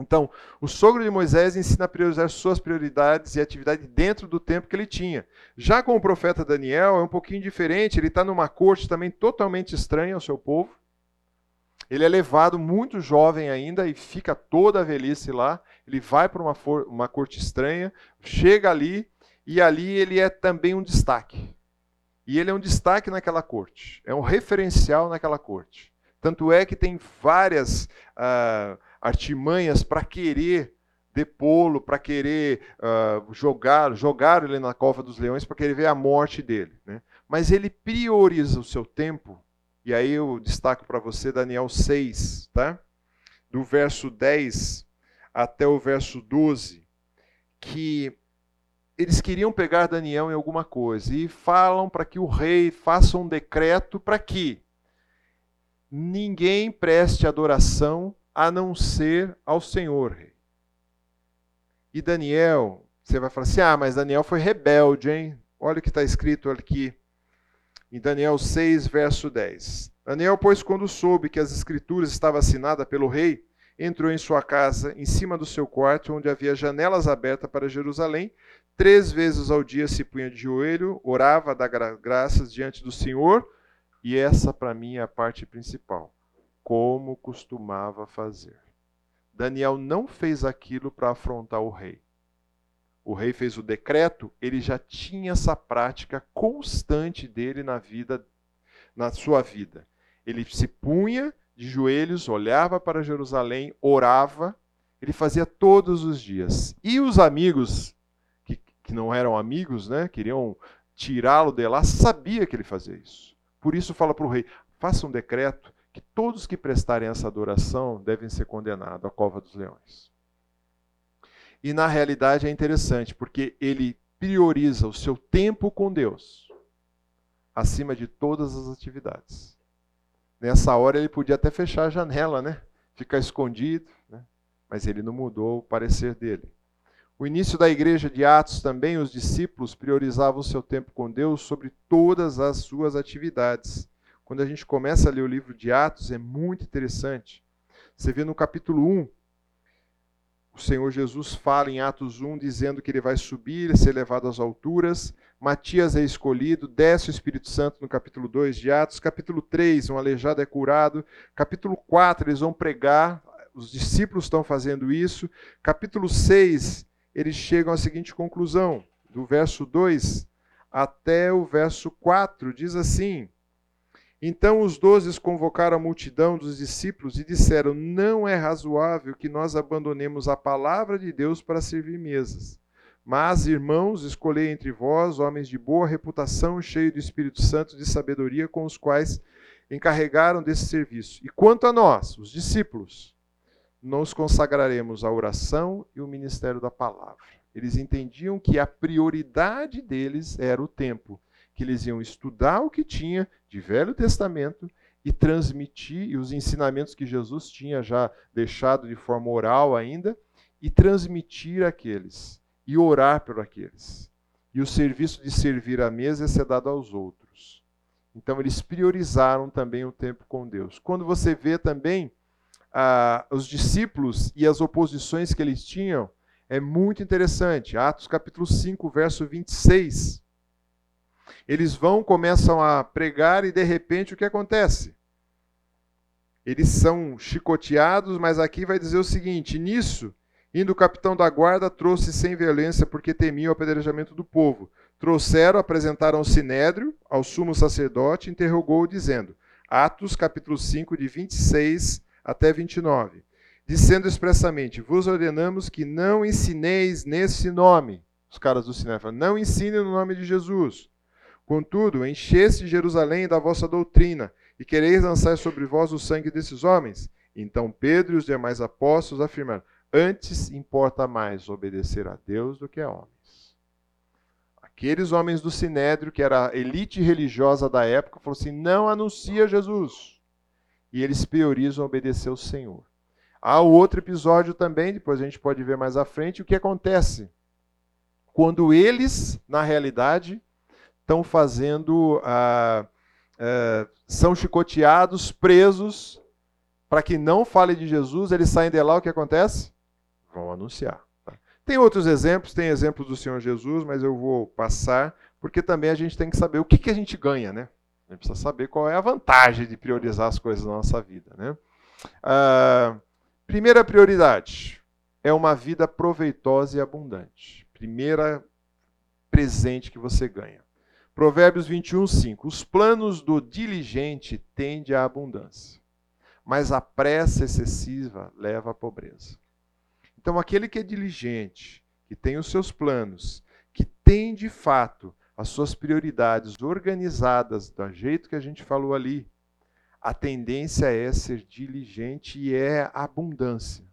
Speaker 1: então, o sogro de Moisés ensina a priorizar suas prioridades e atividade dentro do tempo que ele tinha. Já com o profeta Daniel é um pouquinho diferente, ele está numa corte também totalmente estranha ao seu povo. Ele é levado muito jovem ainda e fica toda a velhice lá. Ele vai para uma, uma corte estranha, chega ali e ali ele é também um destaque. E ele é um destaque naquela corte, é um referencial naquela corte. Tanto é que tem várias. Uh, artimanhas para querer depô-lo, para querer uh, jogar, jogar ele na cova dos leões, para querer ver a morte dele. Né? Mas ele prioriza o seu tempo, e aí eu destaco para você Daniel 6, tá? do verso 10 até o verso 12, que eles queriam pegar Daniel em alguma coisa e falam para que o rei faça um decreto para que ninguém preste adoração a não ser ao Senhor, rei. E Daniel, você vai falar assim: ah, mas Daniel foi rebelde, hein? Olha o que está escrito aqui em Daniel 6, verso 10. Daniel, pois, quando soube que as escrituras estavam assinadas pelo rei, entrou em sua casa, em cima do seu quarto, onde havia janelas abertas para Jerusalém. Três vezes ao dia se punha de joelho, orava, dava graças diante do Senhor, e essa, para mim, é a parte principal como costumava fazer. Daniel não fez aquilo para afrontar o rei. O rei fez o decreto, ele já tinha essa prática constante dele na vida, na sua vida. Ele se punha de joelhos, olhava para Jerusalém, orava, ele fazia todos os dias. E os amigos, que, que não eram amigos, né, queriam tirá-lo de lá, sabia que ele fazia isso. Por isso fala para o rei: faça um decreto que todos que prestarem essa adoração devem ser condenados à cova dos leões. E na realidade é interessante, porque ele prioriza o seu tempo com Deus acima de todas as atividades. Nessa hora ele podia até fechar a janela, né? Ficar escondido, né? Mas ele não mudou o parecer dele. O início da igreja de Atos também, os discípulos priorizavam o seu tempo com Deus sobre todas as suas atividades. Quando a gente começa a ler o livro de Atos, é muito interessante. Você vê no capítulo 1, o Senhor Jesus fala em Atos 1, dizendo que ele vai subir, ser levado às alturas. Matias é escolhido, desce o Espírito Santo no capítulo 2 de Atos. Capítulo 3, um aleijado é curado. Capítulo 4, eles vão pregar, os discípulos estão fazendo isso. Capítulo 6, eles chegam à seguinte conclusão, do verso 2 até o verso 4, diz assim: então os doze convocaram a multidão dos discípulos e disseram: Não é razoável que nós abandonemos a palavra de Deus para servir mesas. Mas, irmãos, escolhei entre vós homens de boa reputação, cheios do Espírito Santo de sabedoria, com os quais encarregaram desse serviço. E quanto a nós, os discípulos, nos consagraremos à oração e o ministério da palavra. Eles entendiam que a prioridade deles era o tempo, que eles iam estudar o que tinha de Velho Testamento e transmitir os ensinamentos que Jesus tinha já deixado de forma oral ainda e transmitir aqueles e orar por aqueles. E o serviço de servir à mesa é ser dado aos outros. Então eles priorizaram também o tempo com Deus. Quando você vê também ah, os discípulos e as oposições que eles tinham, é muito interessante. Atos capítulo 5, verso 26. Eles vão, começam a pregar e de repente o que acontece? Eles são chicoteados, mas aqui vai dizer o seguinte: nisso, indo o capitão da guarda, trouxe sem violência, porque temia o apedrejamento do povo. Trouxeram, apresentaram o sinédrio ao sumo sacerdote, interrogou-o, dizendo: Atos capítulo 5, de 26 até 29. Dizendo expressamente: Vos ordenamos que não ensineis nesse nome. Os caras do sinédrio falam: Não ensinem no nome de Jesus Contudo, encheste Jerusalém da vossa doutrina, e quereis lançar sobre vós o sangue desses homens? Então Pedro e os demais apóstolos afirmaram: Antes importa mais obedecer a Deus do que a homens. Aqueles homens do Sinédrio, que era a elite religiosa da época, falaram assim: não anuncia Jesus. E eles priorizam obedecer ao Senhor. Há outro episódio também, depois a gente pode ver mais à frente, o que acontece. Quando eles, na realidade, estão fazendo, ah, ah, são chicoteados, presos, para que não fale de Jesus, eles saem de lá, o que acontece? Vão anunciar. Tá? Tem outros exemplos, tem exemplos do Senhor Jesus, mas eu vou passar, porque também a gente tem que saber o que, que a gente ganha, né? A gente precisa saber qual é a vantagem de priorizar as coisas na nossa vida, né? Ah, primeira prioridade é uma vida proveitosa e abundante. Primeira presente que você ganha. Provérbios 21, 5. Os planos do diligente tendem à abundância, mas a pressa excessiva leva à pobreza. Então, aquele que é diligente, que tem os seus planos, que tem de fato as suas prioridades organizadas do jeito que a gente falou ali, a tendência é ser diligente e é abundância,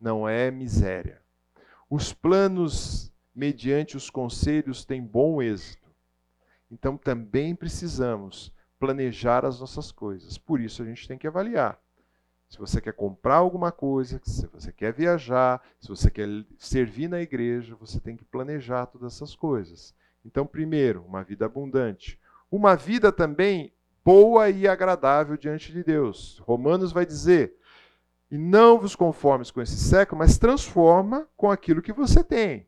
Speaker 1: não é miséria. Os planos, mediante os conselhos, têm bom êxito então também precisamos planejar as nossas coisas. Por isso a gente tem que avaliar. Se você quer comprar alguma coisa, se você quer viajar, se você quer servir na igreja, você tem que planejar todas essas coisas. Então, primeiro, uma vida abundante. Uma vida também boa e agradável diante de Deus. Romanos vai dizer: e não vos conformes com esse século, mas transforma com aquilo que você tem.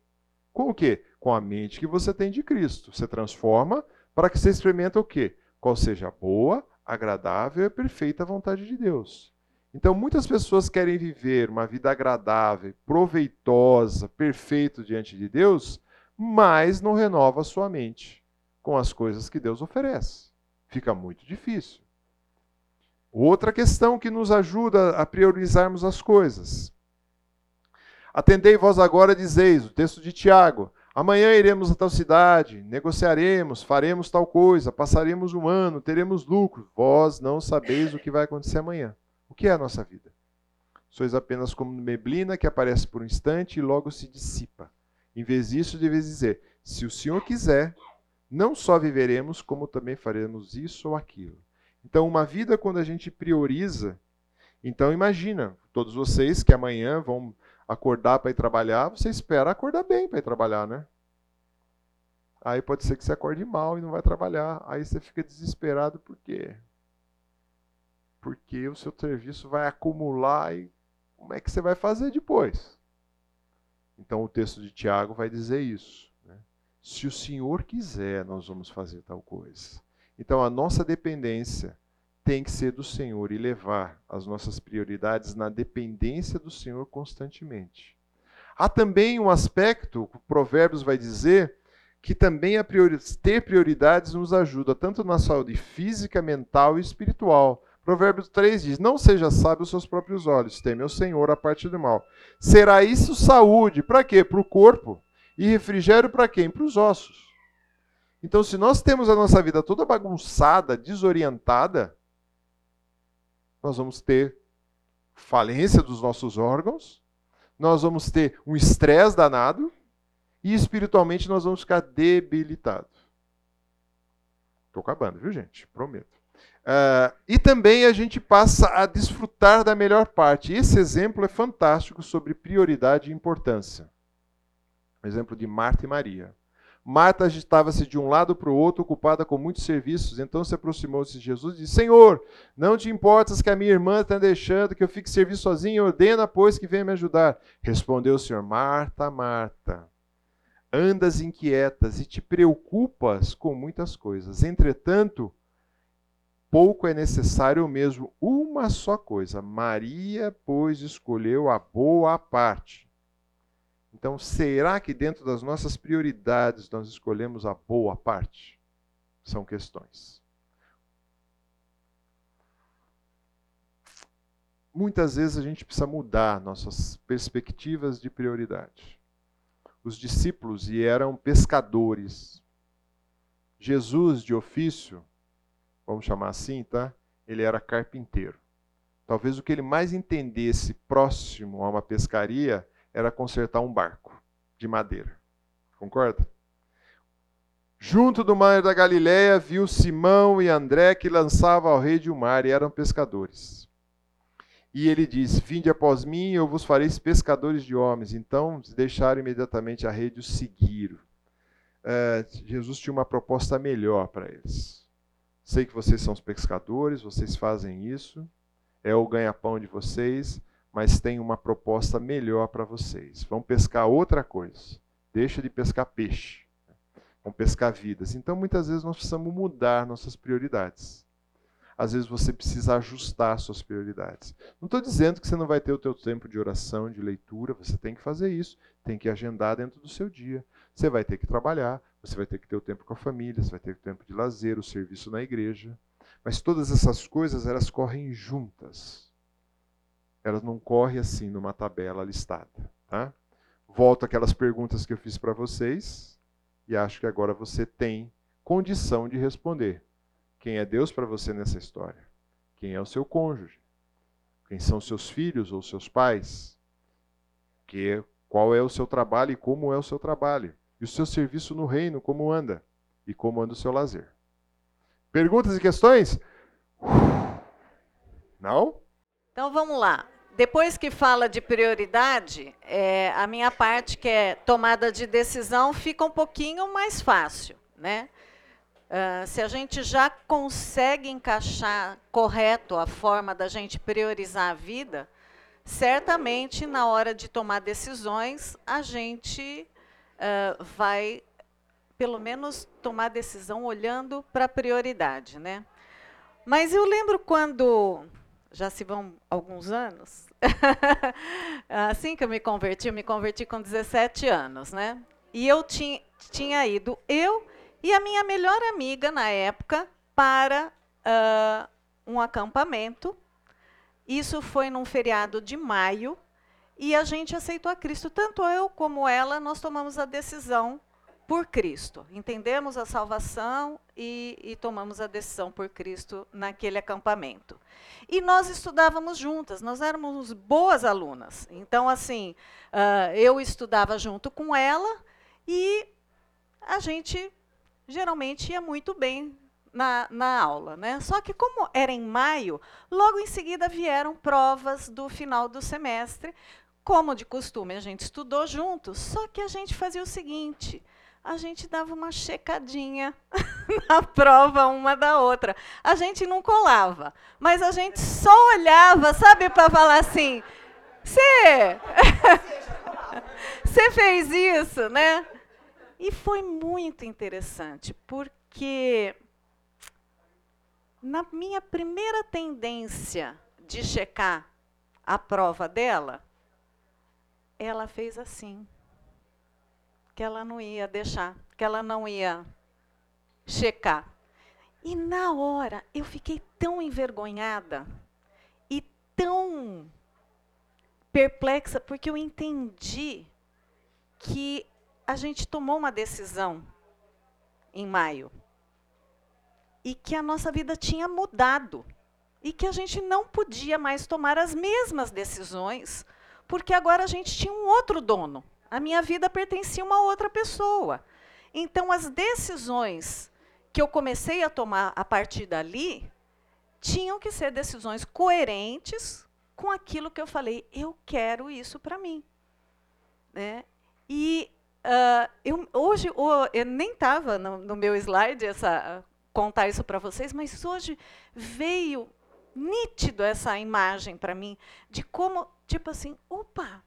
Speaker 1: Com o quê? Com a mente que você tem de Cristo. Você transforma para que você experimente o quê? Qual seja a boa, agradável e perfeita vontade de Deus. Então, muitas pessoas querem viver uma vida agradável, proveitosa, perfeita diante de Deus, mas não renova sua mente com as coisas que Deus oferece. Fica muito difícil. Outra questão que nos ajuda a priorizarmos as coisas. Atendei vós agora, dizeis, o texto de Tiago, Amanhã iremos a tal cidade, negociaremos, faremos tal coisa, passaremos um ano, teremos lucro. Vós não sabeis o que vai acontecer amanhã. O que é a nossa vida? Sois apenas como neblina que aparece por um instante e logo se dissipa. Em vez disso, deveis dizer: se o Senhor quiser, não só viveremos, como também faremos isso ou aquilo. Então, uma vida quando a gente prioriza. Então, imagina, todos vocês que amanhã vão acordar para ir trabalhar, você espera acordar bem para ir trabalhar, né? Aí pode ser que você acorde mal e não vai trabalhar. Aí você fica desesperado por quê? Porque o seu serviço vai acumular e como é que você vai fazer depois? Então o texto de Tiago vai dizer isso. Né? Se o Senhor quiser, nós vamos fazer tal coisa. Então a nossa dependência tem que ser do Senhor e levar as nossas prioridades na dependência do Senhor constantemente. Há também um aspecto, o Provérbios vai dizer, que também priori ter prioridades nos ajuda tanto na saúde física, mental e espiritual. Provérbios 3 diz: Não seja sábio aos seus próprios olhos, teme ao Senhor a parte do mal. Será isso saúde? Para quê? Para o corpo. E refrigério para quem? Para os ossos. Então, se nós temos a nossa vida toda bagunçada, desorientada, nós vamos ter falência dos nossos órgãos, nós vamos ter um estresse danado e espiritualmente nós vamos ficar debilitados. Estou acabando, viu, gente? Prometo. Uh, e também a gente passa a desfrutar da melhor parte. Esse exemplo é fantástico sobre prioridade e importância. O exemplo de Marta e Maria. Marta agitava-se de um lado para o outro, ocupada com muitos serviços. Então se aproximou-se de Jesus e disse: Senhor, não te importas que a minha irmã está deixando que eu fique servir sozinho? Ordena, pois, que venha me ajudar. Respondeu o Senhor: Marta, Marta, andas inquietas e te preocupas com muitas coisas. Entretanto, pouco é necessário mesmo uma só coisa. Maria, pois, escolheu a boa parte. Então, será que dentro das nossas prioridades nós escolhemos a boa parte? São questões. Muitas vezes a gente precisa mudar nossas perspectivas de prioridade. Os discípulos eram pescadores. Jesus, de ofício, vamos chamar assim, tá? Ele era carpinteiro. Talvez o que ele mais entendesse próximo a uma pescaria era consertar um barco de madeira. Concorda? Junto do mar da Galiléia viu Simão e André que lançavam ao rei de um mar e eram pescadores. E ele diz: Vinde após mim, eu vos farei pescadores de homens. Então deixaram imediatamente a rede e o seguiram. É, Jesus tinha uma proposta melhor para eles. Sei que vocês são os pescadores, vocês fazem isso, é o ganha-pão de vocês, mas tem uma proposta melhor para vocês. Vão pescar outra coisa. Deixa de pescar peixe. Vão pescar vidas. Então, muitas vezes, nós precisamos mudar nossas prioridades. Às vezes você precisa ajustar suas prioridades. Não estou dizendo que você não vai ter o teu tempo de oração, de leitura, você tem que fazer isso, tem que agendar dentro do seu dia. Você vai ter que trabalhar, você vai ter que ter o tempo com a família, você vai ter o tempo de lazer, o serviço na igreja. Mas todas essas coisas, elas correm juntas. Elas não correm assim numa tabela listada. Tá? Volto aquelas perguntas que eu fiz para vocês e acho que agora você tem condição de responder. Quem é Deus para você nessa história? Quem é o seu cônjuge? Quem são seus filhos ou seus pais? Que, qual é o seu trabalho e como é o seu trabalho? E o seu serviço no reino, como anda? E como anda o seu lazer? Perguntas e questões? Não?
Speaker 3: Então vamos lá. Depois que fala de prioridade, é, a minha parte, que é tomada de decisão, fica um pouquinho mais fácil. Né? Uh, se a gente já consegue encaixar correto a forma da gente priorizar a vida, certamente na hora de tomar decisões a gente uh, vai, pelo menos, tomar decisão olhando para a prioridade. Né? Mas eu lembro quando, já se vão alguns anos, assim que eu me converti, eu me converti com 17 anos, né? E eu tinha, tinha ido, eu e a minha melhor amiga na época, para uh, um acampamento. Isso foi num feriado de maio e a gente aceitou a Cristo. Tanto eu como ela, nós tomamos a decisão por Cristo. Entendemos a salvação e, e, tomamos a decisão por Cristo naquele acampamento. E nós estudávamos juntas, nós éramos boas alunas. Então, assim, uh, eu estudava junto com ela e a gente geralmente ia muito bem na, na aula. Né? Só que, como era em maio, logo em seguida vieram provas do final do semestre, como de costume, a gente estudou juntos, só que a gente fazia o seguinte: a gente dava uma checadinha na prova uma da outra. A gente não colava, mas a gente só olhava, sabe, para falar assim: você. Você fez isso, né? E foi muito interessante, porque na minha primeira tendência de checar a prova dela, ela fez assim. Que ela não ia deixar, que ela não ia checar. E na hora eu fiquei tão envergonhada e tão perplexa, porque eu entendi que a gente tomou uma decisão em maio e que a nossa vida tinha mudado e que a gente não podia mais tomar as mesmas decisões, porque agora a gente tinha um outro dono. A minha vida pertencia a uma outra pessoa. Então, as decisões que eu comecei a tomar a partir dali tinham que ser decisões coerentes com aquilo que eu falei. Eu quero isso para mim. Né? E uh, eu, hoje, eu nem estava no, no, meu slide essa, contar isso para vocês, mas hoje veio nítido essa imagem para mim de como, tipo assim, opa,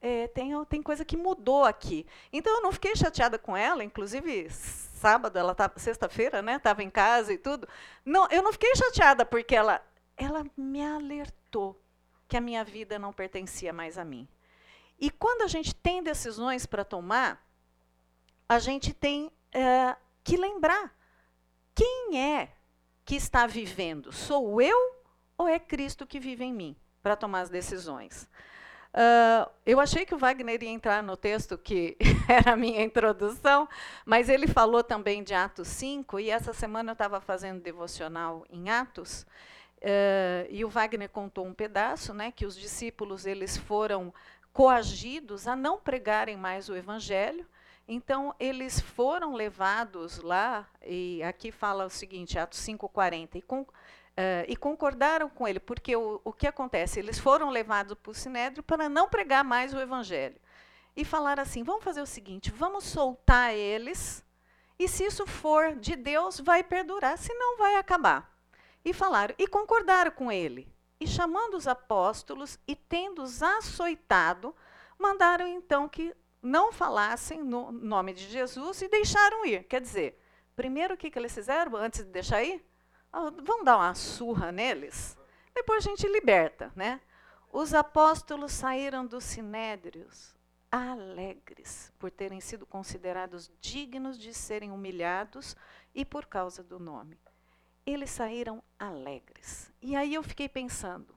Speaker 3: é, tem, tem coisa que mudou aqui. Então eu não fiquei chateada com ela, inclusive sábado, ela tá, sexta-feira, né? Estava em casa e tudo. Não, eu não fiquei chateada porque ela, ela me alertou que a minha vida não pertencia mais a mim. E quando a gente tem decisões para tomar, a gente tem é, que lembrar quem é que está vivendo? Sou eu ou é Cristo que vive em mim para tomar as decisões? Uh, eu achei que o Wagner ia entrar no texto que era a minha introdução, mas ele falou também de Atos 5, e essa semana eu estava fazendo devocional em Atos, uh, e o Wagner contou um pedaço, né, que os discípulos eles foram coagidos a não pregarem mais o evangelho, então, eles foram levados lá, e aqui fala o seguinte, Atos 5,40, e, uh, e concordaram com ele, porque o, o que acontece? Eles foram levados para o Sinédrio para não pregar mais o Evangelho. E falaram assim: vamos fazer o seguinte, vamos soltar eles, e se isso for de Deus, vai perdurar, senão vai acabar. E falaram, e concordaram com ele. E chamando os apóstolos e tendo-os açoitado, mandaram então que não falassem no nome de Jesus e deixaram ir. Quer dizer, primeiro o que, que eles fizeram antes de deixar ir? Ah, vamos dar uma surra neles? Depois a gente liberta. Né? Os apóstolos saíram dos sinédrios alegres por terem sido considerados dignos de serem humilhados e por causa do nome. Eles saíram alegres. E aí eu fiquei pensando,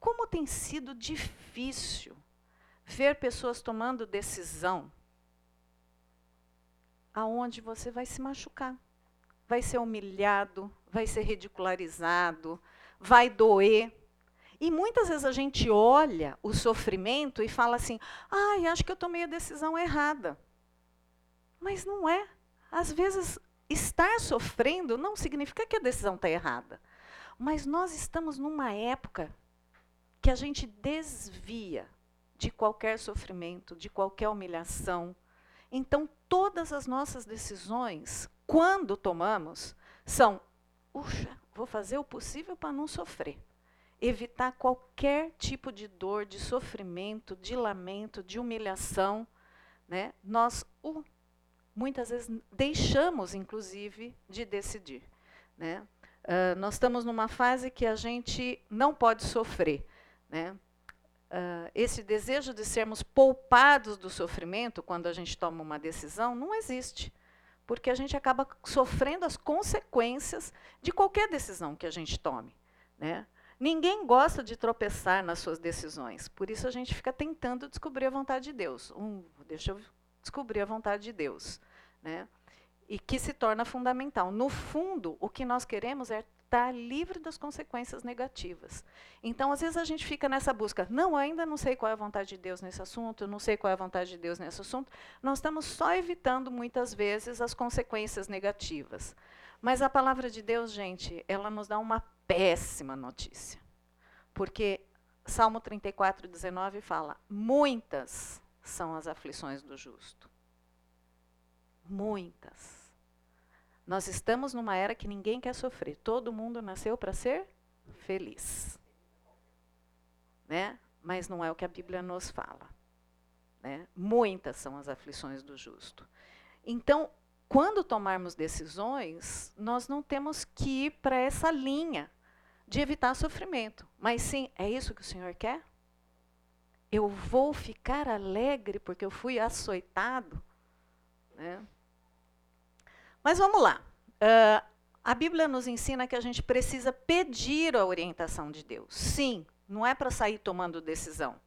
Speaker 3: como tem sido difícil ver pessoas tomando decisão aonde você vai se machucar, vai ser humilhado, vai ser ridicularizado, vai doer. E muitas vezes a gente olha o sofrimento e fala assim: ai, acho que eu tomei a decisão errada. Mas não é. Às vezes, estar sofrendo não significa que a decisão está errada. Mas nós estamos numa época que a gente desvia de qualquer sofrimento, de qualquer humilhação. Então, todas as nossas decisões, quando tomamos, são: puxa, vou fazer o possível para não sofrer. Evitar qualquer tipo de dor, de sofrimento, de lamento, de humilhação. Né? Nós uh, muitas vezes deixamos, inclusive, de decidir. Né? Uh, nós estamos numa fase que a gente não pode sofrer. Né? uh, esse desejo de sermos poupados do sofrimento quando a gente toma uma decisão não existe. Porque a gente acaba sofrendo as consequências de qualquer decisão que a gente tome. Né? Ninguém gosta de tropeçar nas suas decisões. Por isso a gente fica tentando descobrir a vontade de Deus. Um, deixa eu descobrir a vontade de Deus. Né? E que se torna fundamental. No fundo, o que nós queremos é estar livre das consequências negativas. Então, às vezes a gente fica nessa busca, não, ainda não sei qual é a vontade de Deus nesse assunto, não sei qual é a vontade de Deus nesse assunto. Nós estamos só evitando muitas vezes as consequências negativas. Mas a palavra de Deus, gente, ela nos dá uma péssima notícia. Porque Salmo 34, 19 fala: muitas são as aflições do justo. Muitas. Nós estamos numa era que ninguém quer sofrer. Todo mundo nasceu para ser feliz. Né? Mas não é o que a Bíblia nos fala. Né? Muitas são as aflições do justo. Então, quando tomarmos decisões, nós não temos que ir para essa linha de evitar sofrimento. Mas sim, é isso que o Senhor quer? Eu vou ficar alegre porque eu fui açoitado? Né? Mas vamos lá. Uh, a Bíblia nos ensina que a gente precisa pedir a orientação de Deus. Sim, não é para sair tomando decisão.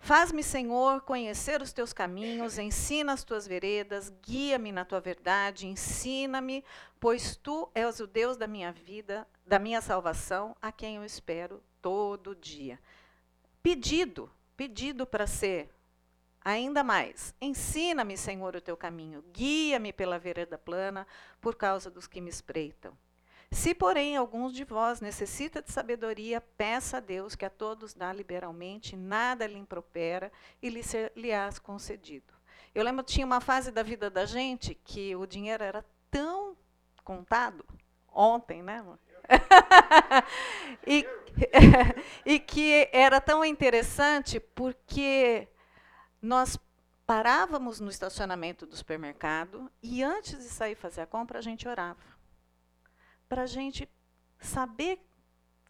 Speaker 3: Faz-me, Senhor, conhecer os teus caminhos, ensina as tuas veredas, guia-me na tua verdade, ensina-me, pois tu és o Deus da minha vida, da minha salvação, a quem eu espero todo dia. Pedido, pedido para ser ainda mais. Ensina-me, Senhor, o teu caminho, guia-me pela vereda plana, por causa dos que me espreitam. Se, porém, alguns de vós necessita de sabedoria, peça a Deus que a todos dá liberalmente, nada lhe impropera e lhe ser lhe concedido. Eu lembro que tinha uma fase da vida da gente que o dinheiro era tão contado, ontem, né? e, e que era tão interessante porque nós parávamos no estacionamento do supermercado e antes de sair fazer a compra a gente orava para a gente saber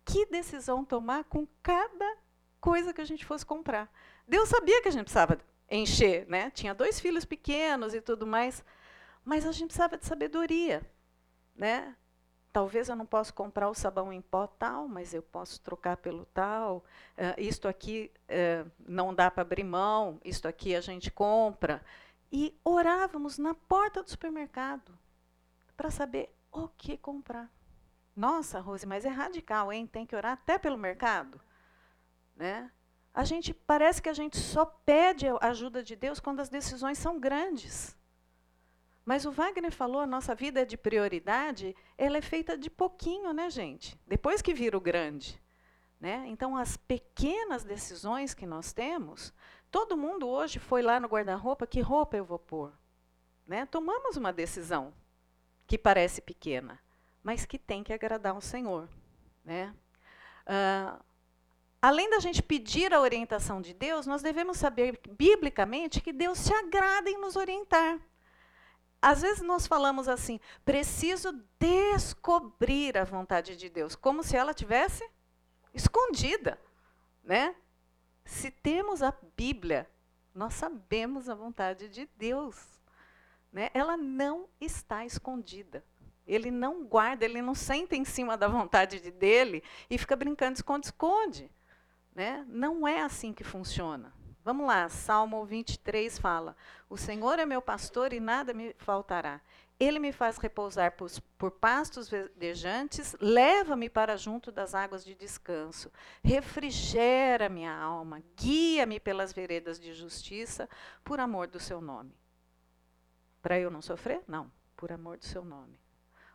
Speaker 3: que decisão tomar com cada coisa que a gente fosse comprar. Deus sabia que a gente precisava encher, né? Tinha dois filhos pequenos e tudo mais, mas a gente precisava de sabedoria, né? Talvez eu não possa comprar o sabão em pó tal, mas eu posso trocar pelo tal. Uh, isto aqui uh, não dá para abrir mão, isto aqui a gente compra. E orávamos na porta do supermercado para saber o que comprar. Nossa, Rose, mas é radical, hein? Tem que orar até pelo mercado, né? A gente parece que a gente só pede a ajuda de Deus quando as decisões são grandes. Mas o Wagner falou, a nossa vida é de prioridade, ela é feita de pouquinho, né, gente? Depois que vira o grande. Né? Então, as pequenas decisões que nós temos, todo mundo hoje foi lá no guarda-roupa, que roupa eu vou pôr? Né? Tomamos uma decisão que parece pequena, mas que tem que agradar ao Senhor. Né? Uh, além da gente pedir a orientação de Deus, nós devemos saber biblicamente que Deus se agrada em nos orientar. Às vezes nós falamos assim, preciso descobrir a vontade de Deus, como se ela tivesse escondida, né? Se temos a Bíblia, nós sabemos a vontade de Deus. Né? Ela não está escondida. Ele não guarda, ele não senta em cima da vontade de dele e fica brincando de esconde-esconde. Né? Não é assim que funciona. Vamos lá, Salmo 23 fala: O Senhor é meu pastor e nada me faltará. Ele me faz repousar por, por pastos verdejantes, leva-me para junto das águas de descanso, refrigera minha alma, guia-me pelas veredas de justiça, por amor do seu nome. Para eu não sofrer? Não, por amor do seu nome.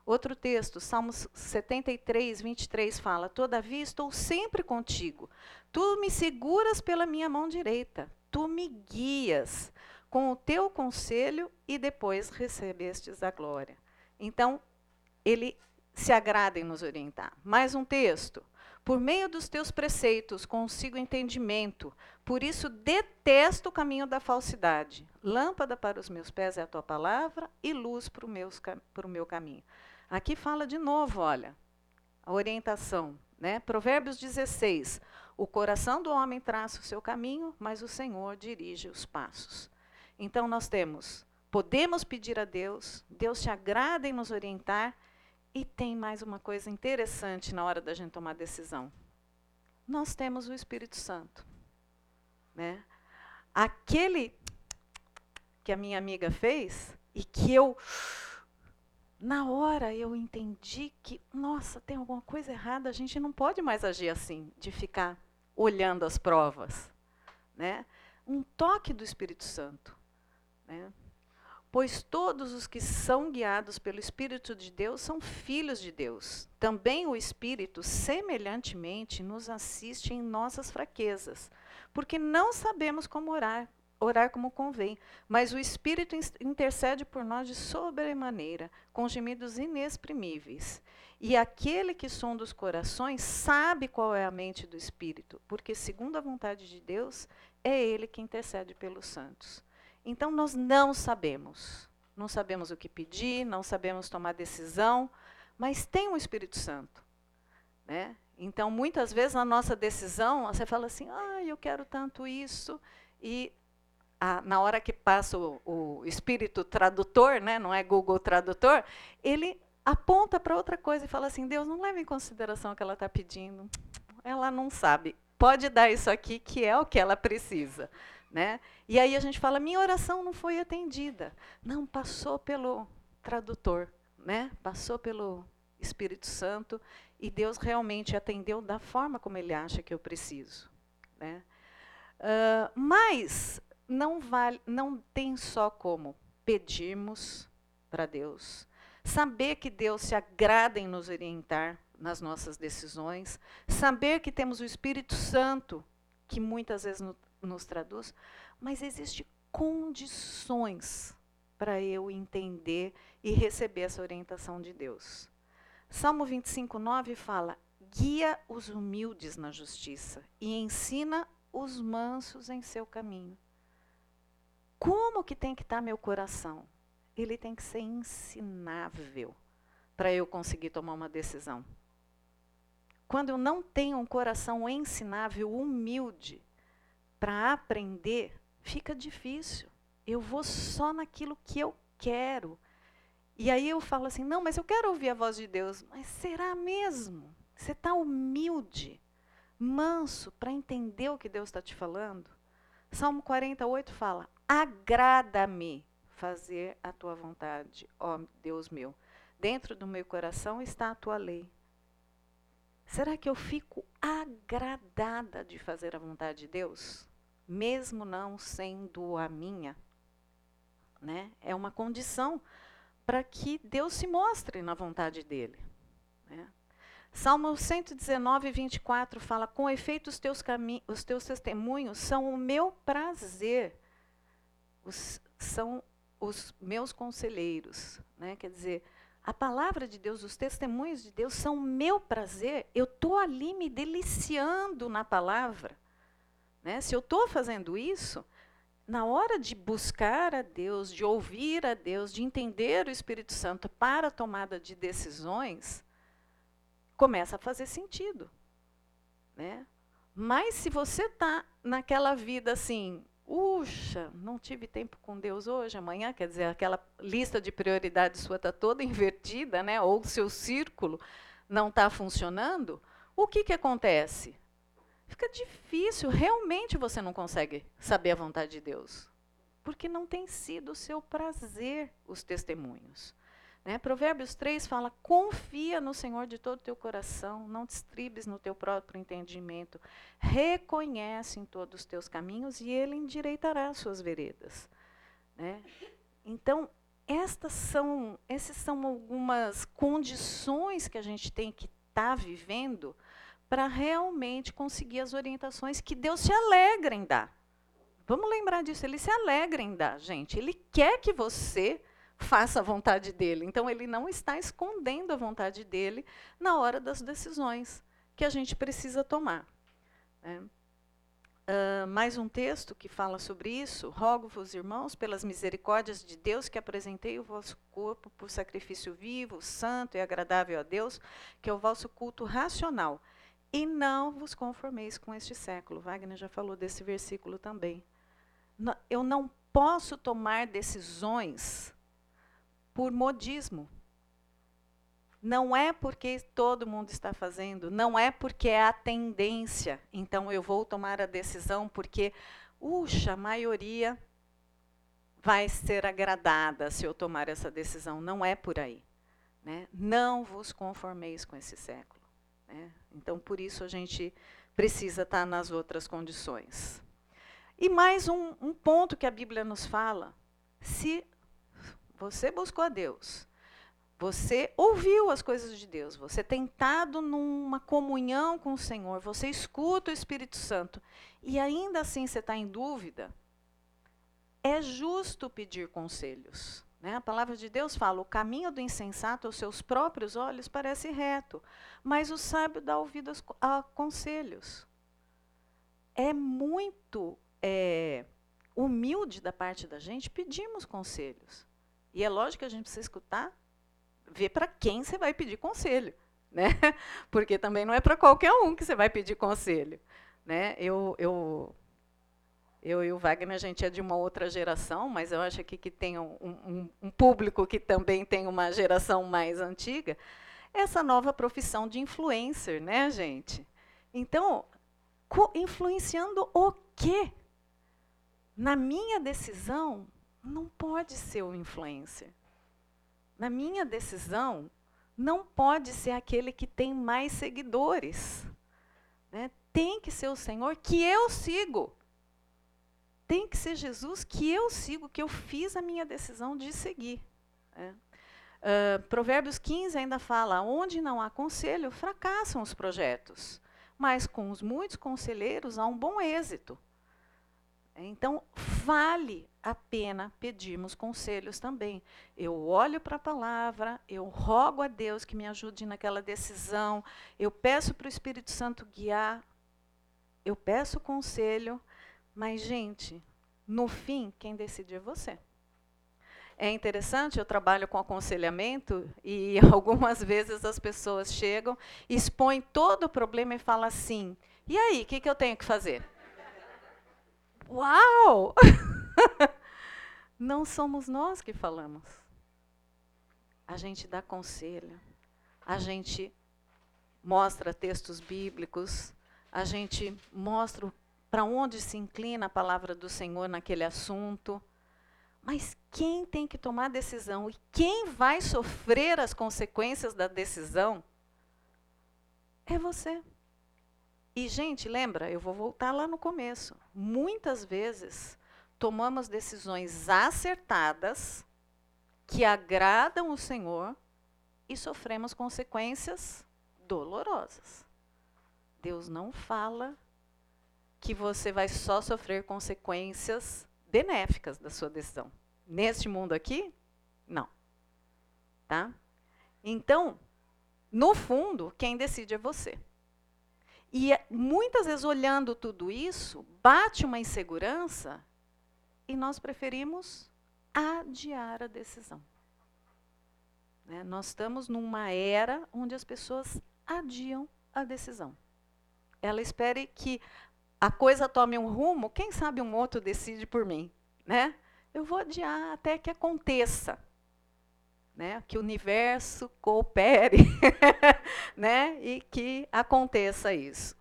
Speaker 3: Outro texto, Salmos 73, 23 fala: Todavia estou sempre contigo. Tu me seguras pela minha mão direita. Tu me guias com o teu conselho e depois recebestes a glória. Então, ele se agrada em nos orientar. Mais um texto. Por meio dos teus preceitos consigo entendimento, por isso detesto o caminho da falsidade. Lâmpada para os meus pés é a tua palavra e luz para o, meus, para o meu caminho. Aqui fala de novo, olha, a orientação. Né? Provérbios 16. O coração do homem traça o seu caminho, mas o Senhor dirige os passos. Então nós temos, podemos pedir a Deus, Deus se agrada em nos orientar e tem mais uma coisa interessante na hora da gente tomar decisão. Nós temos o Espírito Santo. Né? Aquele que a minha amiga fez e que eu, na hora, eu entendi que, nossa, tem alguma coisa errada, a gente não pode mais agir assim, de ficar olhando as provas. Né? Um toque do Espírito Santo. Né? Pois todos os que são guiados pelo Espírito de Deus são filhos de Deus. Também o Espírito, semelhantemente, nos assiste em nossas fraquezas, porque não sabemos como orar, orar como convém, mas o Espírito intercede por nós de sobremaneira, com gemidos inexprimíveis. E aquele que sonda os corações sabe qual é a mente do Espírito, porque, segundo a vontade de Deus, é ele que intercede pelos santos. Então nós não sabemos. Não sabemos o que pedir, não sabemos tomar decisão, mas tem o Espírito Santo. Né? Então, muitas vezes, na nossa decisão, você fala assim: ah, eu quero tanto isso, e a, na hora que passa o, o, Espírito Tradutor, né, não é Google Tradutor, ele aponta para outra coisa e fala assim: Deus, não leva em consideração o que ela está pedindo. Ela não sabe. pode dar isso aqui, que é o que ela precisa. Né? E aí a gente fala, minha oração não foi atendida. Não, passou pelo tradutor, né? passou pelo Espírito Santo, e Deus realmente atendeu da forma como Ele acha que eu preciso. Né? Uh, mas não, vale, não tem só como pedirmos para Deus, saber que Deus se agrada em nos orientar nas nossas decisões, saber que temos o Espírito Santo, que muitas vezes no, nos traduz, mas existem condições para eu entender e receber essa orientação de Deus. Salmo 25, 9 fala: guia os humildes na justiça e ensina os mansos em seu caminho. Como que tem que estar tá meu coração? Ele tem que ser ensinável para eu conseguir tomar uma decisão. Quando eu não tenho um coração ensinável, humilde, para aprender, fica difícil. Eu vou só naquilo que eu quero. E aí eu falo assim: não, mas eu quero ouvir a voz de Deus. Mas será mesmo? Você está humilde, manso, para entender o que Deus está te falando? Salmo 48 fala: agrada-me fazer a tua vontade, ó Deus meu. Dentro do meu coração está a tua lei. Será que eu fico agradada de fazer a vontade de Deus, mesmo não sendo a minha? Né? É uma condição para que Deus se mostre na vontade dele. Né? Salmo 119, 24 fala: Com efeito, os teus, os teus testemunhos são o meu prazer, os, são os meus conselheiros. Né? Quer dizer, a palavra de Deus, os testemunhos de Deus são meu prazer, eu estou ali me deliciando na palavra. Né? Se eu estou fazendo isso, na hora de buscar a Deus, de ouvir a Deus, de entender o Espírito Santo para a tomada de decisões, começa a fazer sentido. Né? Mas se você está naquela vida assim, Uxa, não tive tempo com Deus hoje, amanhã, quer dizer, aquela lista de prioridades sua está toda invertida, né? ou o seu círculo não está funcionando, o que, que acontece? fica difícil, realmente você não consegue saber a vontade de Deus. Porque não tem sido o seu prazer os testemunhos. Né? Provérbios 3 fala: confia no Senhor de todo o teu coração, não te estribes no teu próprio entendimento. Reconhece em todos os teus caminhos e ele endireitará as suas veredas. Né? Então, estas são, essas são algumas condições que a gente tem que estar tá vivendo para realmente conseguir as orientações que Deus se alegra em dar. Vamos lembrar disso, ele se alegra em dar, gente. Ele quer que você faça a vontade dele. Então, ele não está escondendo a vontade dele na hora das decisões que a gente precisa tomar. Né? Uh, mais um texto que fala sobre isso. Rogo-vos, irmãos, pelas misericórdias de Deus, que apresentei o vosso corpo por sacrifício vivo, santo e agradável a Deus, que é o vosso culto racional. E não vos conformeis com este século. Wagner já falou desse versículo também. Eu não posso tomar decisões por modismo. Não é porque todo mundo está fazendo, não é porque é a tendência. Então eu vou tomar a decisão porque, uxa, a maioria vai ser agradada se eu tomar essa decisão. Não é por aí. Né? Não vos conformeis com esse século. Né? Então, por isso, a gente precisa estar nas outras condições. E mais um, um ponto que a Bíblia nos fala: se você buscou a Deus, você ouviu as coisas de Deus, você tem estado numa comunhão com o Senhor, você escuta o Espírito Santo, e ainda assim você está em dúvida, é justo pedir conselhos. Né? A palavra de Deus fala: o caminho do insensato aos seus próprios olhos parece reto, mas o sábio dá ouvidos a conselhos. É muito é, humilde da parte da gente pedirmos conselhos. E é lógico que a gente precisa escutar, ver para quem você vai pedir conselho. Né? Porque também não é para qualquer um que você vai pedir conselho. Né? Eu, eu eu e o Wagner, a gente é de uma outra geração, mas eu acho aqui que tem um, um, um público que também tem uma geração mais antiga. Essa nova profissão de influencer, né, gente? Então, influenciando o quê? Na minha decisão, não pode ser o influencer. Na minha decisão, não pode ser aquele que tem mais seguidores. Né? Tem que ser o Senhor que eu sigo. Tem que ser Jesus que eu sigo, que eu fiz a minha decisão de seguir. Né? Uh, Provérbios 15 ainda fala: onde não há conselho, fracassam os projetos, mas com os muitos conselheiros há um bom êxito. Então, vale a pena pedirmos conselhos também. Eu olho para a palavra, eu rogo a Deus que me ajude naquela decisão, eu peço para o Espírito Santo guiar, eu peço conselho, mas, gente, no fim, quem decide é você. É interessante, eu trabalho com aconselhamento e algumas vezes as pessoas chegam, expõem todo o problema e falam assim: e aí, o que, que eu tenho que fazer? Uau! Não somos nós que falamos. A gente dá conselho, a gente mostra textos bíblicos, a gente mostra para onde se inclina a palavra do Senhor naquele assunto. Mas quem tem que tomar a decisão e quem vai sofrer as consequências da decisão é você. E, gente, lembra, eu vou voltar lá no começo. Muitas vezes tomamos decisões acertadas que agradam o Senhor e sofremos consequências dolorosas. Deus não fala que você vai só sofrer consequências benéficas da sua decisão. Neste mundo aqui, não. Tá? Então, no fundo, quem decide é você. E muitas vezes, olhando tudo isso, bate uma insegurança e nós preferimos adiar a decisão. Né? Nós estamos numa era onde as pessoas adiam a decisão. Ela espere que a coisa tome um rumo, quem sabe um outro decide por mim, né? Eu vou adiar até que aconteça, né? Que o universo coopere, né? E que aconteça isso.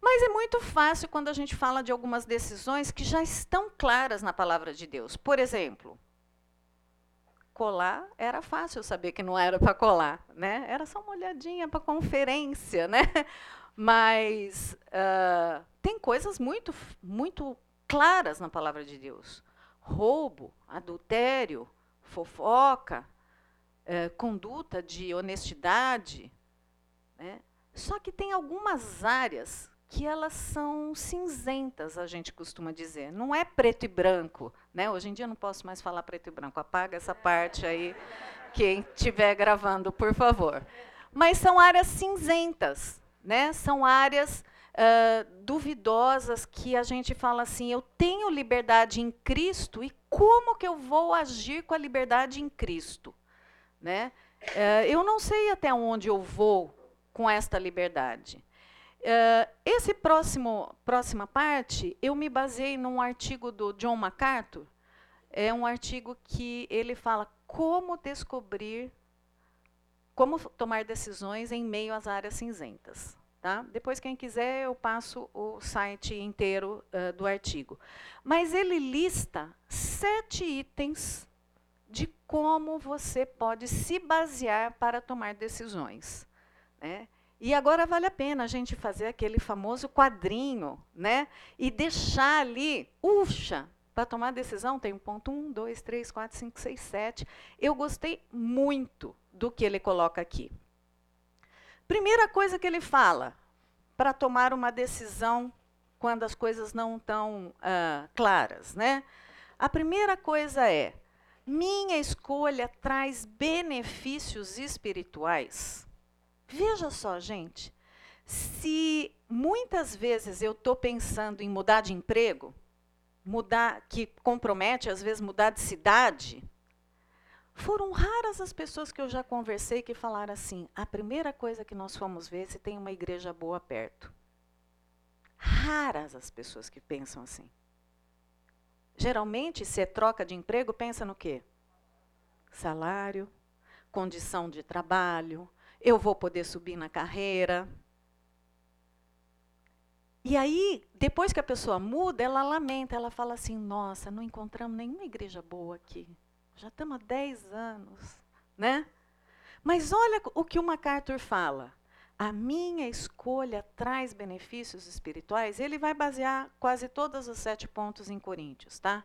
Speaker 3: Mas é muito fácil quando a gente fala de algumas decisões que já estão claras na palavra de Deus. Por exemplo, colar era fácil saber que não era para colar, né? Era só uma olhadinha para conferência, né? Mas uh, tem coisas muito, muito claras na palavra de Deus: roubo, adultério, fofoca, uh, conduta de honestidade. Né? Só que tem algumas áreas que elas são cinzentas, a gente costuma dizer. Não é preto e branco. Né? Hoje em dia eu não posso mais falar preto e branco. Apaga essa parte aí, quem estiver gravando, por favor. Mas são áreas cinzentas né? São áreas uh, duvidosas que a gente fala assim: eu tenho liberdade em Cristo e como que eu vou agir com a liberdade em Cristo, né? Uh, eu não sei até onde eu vou com esta liberdade. Uh, esse próximo próxima parte eu me baseei num artigo do John MacArthur. É um artigo que ele fala como descobrir como tomar decisões em meio às áreas cinzentas. Tá? Depois, quem quiser, eu passo o site inteiro uh, do artigo. Mas ele lista sete itens de como você pode se basear para tomar decisões. Né? E agora vale a pena a gente fazer aquele famoso quadrinho, né? E deixar ali, uxa, para tomar decisão tem um ponto 1, 2, 3, 4, 5, 6, 7. Eu gostei muito do que ele coloca aqui. Primeira coisa que ele fala, para tomar uma decisão quando as coisas não estão uh, claras, né? A primeira coisa é: minha escolha traz benefícios espirituais. Veja só, gente, se muitas vezes eu estou pensando em mudar de emprego, mudar, que compromete às vezes mudar de cidade, foram raras as pessoas que eu já conversei que falaram assim: a primeira coisa que nós fomos ver é se tem uma igreja boa perto. Raras as pessoas que pensam assim. Geralmente, se é troca de emprego, pensa no quê? Salário, condição de trabalho, eu vou poder subir na carreira. E aí, depois que a pessoa muda, ela lamenta, ela fala assim: nossa, não encontramos nenhuma igreja boa aqui. Já estamos há 10 anos, né? Mas olha o que o MacArthur fala. A minha escolha traz benefícios espirituais. Ele vai basear quase todos os sete pontos em Coríntios, tá?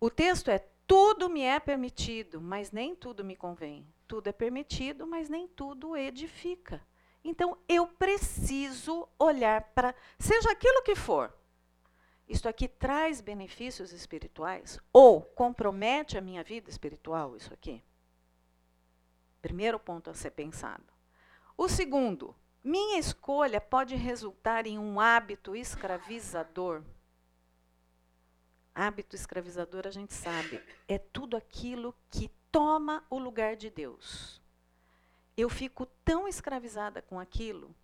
Speaker 3: O texto é: tudo me é permitido, mas nem tudo me convém. Tudo é permitido, mas nem tudo edifica. Então, eu preciso olhar para, seja aquilo que for, isto aqui traz benefícios espirituais ou compromete a minha vida espiritual, isso aqui? Primeiro ponto a ser pensado. O segundo, minha escolha pode resultar em um hábito escravizador. Hábito escravizador, a gente sabe, é tudo aquilo que toma o lugar de Deus eu fico tão escravizada com aquilo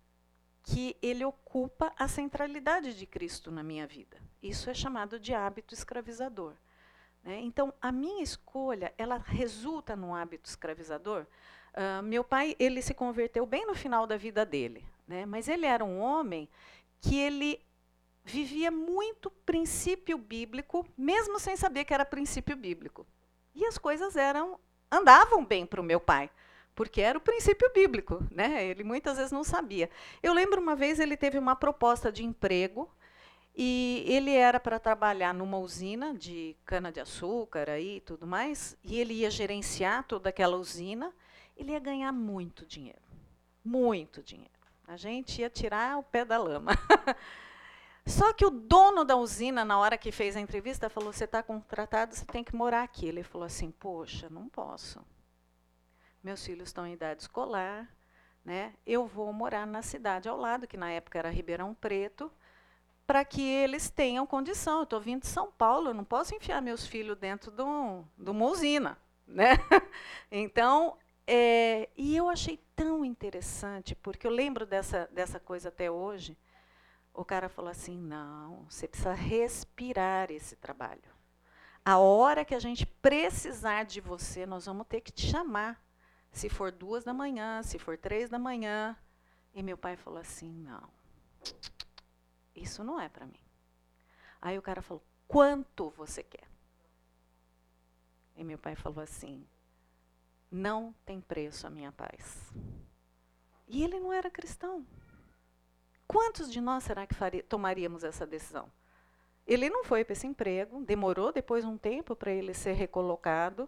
Speaker 3: que ele ocupa a centralidade de Cristo na minha vida. Isso é chamado de hábito escravizador. Né? Então, a minha escolha, ela resulta num hábito escravizador. Uh, meu pai, ele se converteu bem no final da vida dele, né? mas ele era um homem que ele vivia muito princípio bíblico, mesmo sem saber que era princípio bíblico. E as coisas eram andavam bem para o meu pai porque era o princípio bíblico, né? Ele muitas vezes não sabia. Eu lembro uma vez ele teve uma proposta de emprego e ele era para trabalhar numa usina de cana de açúcar aí tudo mais, e ele ia gerenciar toda aquela usina. Ele ia ganhar muito dinheiro, muito dinheiro. A gente ia tirar o pé da lama. Só que o dono da usina, na hora que fez a entrevista, falou: Você está contratado, você tem que morar aqui. Ele falou assim: Poxa, não posso meus filhos estão em idade escolar, né? Eu vou morar na cidade ao lado, que na época era Ribeirão Preto, para que eles tenham condição. Eu estou vindo de São Paulo, eu não posso enfiar meus filhos dentro de, um, de uma usina, né? então, é, e eu achei tão interessante, porque eu lembro dessa, dessa coisa até hoje. O cara falou assim: não, você precisa respirar esse trabalho. A hora que a gente precisar de você, nós vamos ter que te chamar se for duas da manhã, se for três da manhã. E meu pai falou assim: não, isso não é para mim. Aí o cara falou: quanto você quer? E meu pai falou assim: não tem preço a minha paz. E ele não era cristão. Quantos de nós será que faria, tomaríamos essa decisão? Ele não foi para esse emprego, demorou depois um tempo para ele ser recolocado.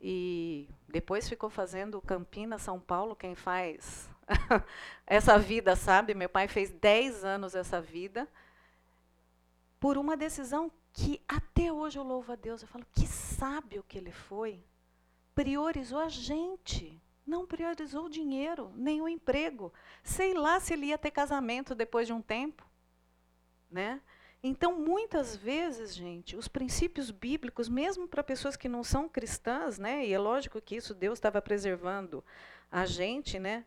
Speaker 3: E depois ficou fazendo Campinas, São Paulo, quem faz essa vida, sabe? Meu pai fez 10 anos essa vida por uma decisão que até hoje eu louvo a Deus. Eu falo, que sábio que ele foi. Priorizou a gente, não priorizou o dinheiro, nem o emprego. Sei lá se ele ia ter casamento depois de um tempo, né? Então, muitas vezes, gente, os princípios bíblicos, mesmo para pessoas que não são cristãs, né, e é lógico que isso Deus estava preservando a gente, né?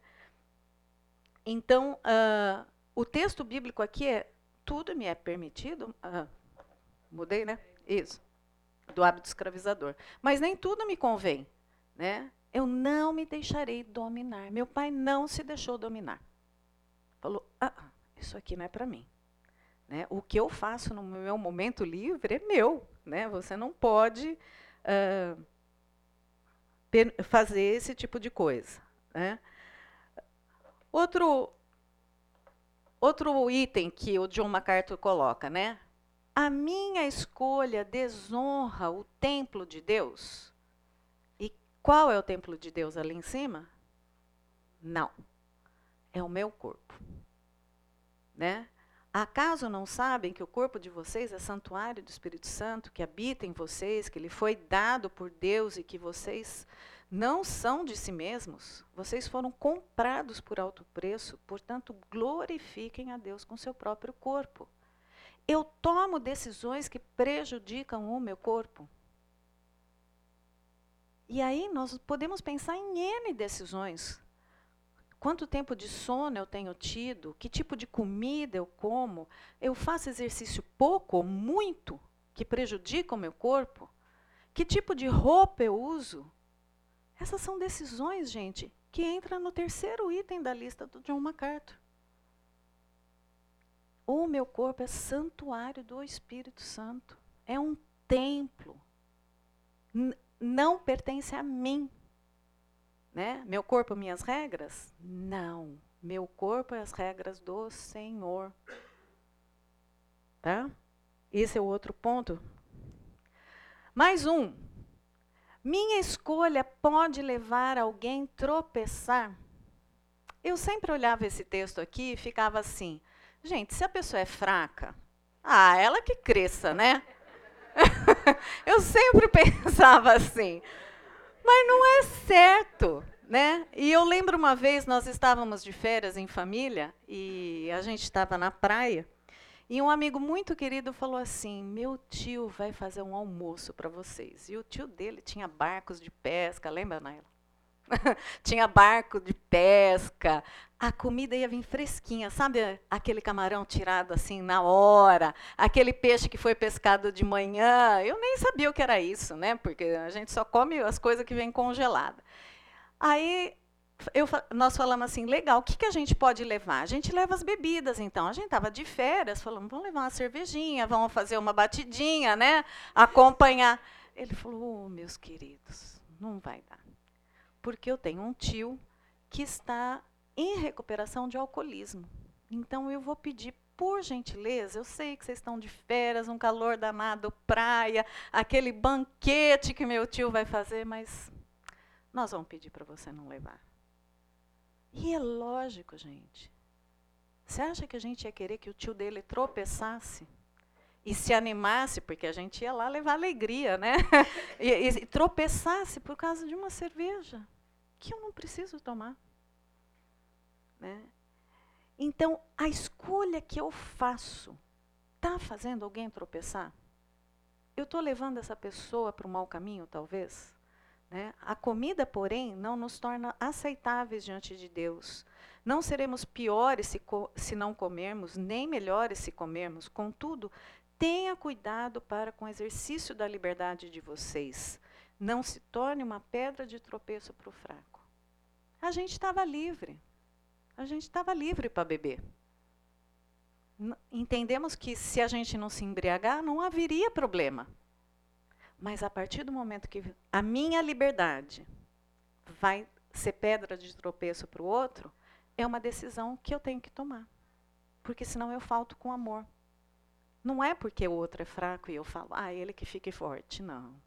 Speaker 3: Então, uh, o texto bíblico aqui é tudo me é permitido. Uh, mudei, né? Isso. Do hábito escravizador. Mas nem tudo me convém, né? Eu não me deixarei dominar. Meu pai não se deixou dominar. Falou: ah, isso aqui não é para mim. Né? O que eu faço no meu momento livre é meu. Né? Você não pode uh, fazer esse tipo de coisa. Né? Outro, outro item que o John MacArthur coloca, né? A minha escolha desonra o templo de Deus. E qual é o templo de Deus ali em cima? Não. É o meu corpo. Né? Acaso não sabem que o corpo de vocês é santuário do Espírito Santo, que habita em vocês, que ele foi dado por Deus e que vocês não são de si mesmos? Vocês foram comprados por alto preço, portanto, glorifiquem a Deus com seu próprio corpo. Eu tomo decisões que prejudicam o meu corpo. E aí nós podemos pensar em N decisões Quanto tempo de sono eu tenho tido? Que tipo de comida eu como? Eu faço exercício pouco ou muito que prejudica o meu corpo? Que tipo de roupa eu uso? Essas são decisões, gente, que entram no terceiro item da lista do John MacArthur. O meu corpo é santuário do Espírito Santo. É um templo. N não pertence a mim. Né? Meu corpo, minhas regras? Não. Meu corpo é as regras do Senhor. Tá? Esse é o outro ponto. Mais um. Minha escolha pode levar alguém tropeçar? Eu sempre olhava esse texto aqui e ficava assim: gente, se a pessoa é fraca, ah, ela que cresça, né? eu sempre pensava assim. Mas não é certo, né? E eu lembro uma vez nós estávamos de férias em família e a gente estava na praia e um amigo muito querido falou assim: Meu tio vai fazer um almoço para vocês. E o tio dele tinha barcos de pesca, lembra, Naila? tinha barco de pesca, a comida ia vir fresquinha, sabe aquele camarão tirado assim na hora, aquele peixe que foi pescado de manhã. Eu nem sabia o que era isso, né? Porque a gente só come as coisas que vêm congeladas. Aí eu, nós falamos assim, legal, o que, que a gente pode levar? A gente leva as bebidas, então. A gente estava de férias, falamos, vamos levar uma cervejinha, vamos fazer uma batidinha, né? Acompanhar. Ele falou, oh, meus queridos, não vai dar. Porque eu tenho um tio que está em recuperação de alcoolismo. Então eu vou pedir, por gentileza, eu sei que vocês estão de férias, um calor danado, praia, aquele banquete que meu tio vai fazer, mas nós vamos pedir para você não levar. E é lógico, gente. Você acha que a gente ia querer que o tio dele tropeçasse? E se animasse, porque a gente ia lá levar alegria, né? e, e tropeçasse por causa de uma cerveja, que eu não preciso tomar. Né? Então, a escolha que eu faço está fazendo alguém tropeçar? Eu estou levando essa pessoa para o mau caminho, talvez? Né? A comida, porém, não nos torna aceitáveis diante de Deus. Não seremos piores se, se não comermos, nem melhores se comermos. Contudo, tenha cuidado para com o exercício da liberdade de vocês. Não se torne uma pedra de tropeço para o fraco. A gente estava livre. A gente estava livre para beber. Entendemos que se a gente não se embriagar, não haveria problema. Mas a partir do momento que a minha liberdade vai ser pedra de tropeço para o outro, é uma decisão que eu tenho que tomar. Porque senão eu falto com amor. Não é porque o outro é fraco e eu falo, ah, ele que fique forte. Não.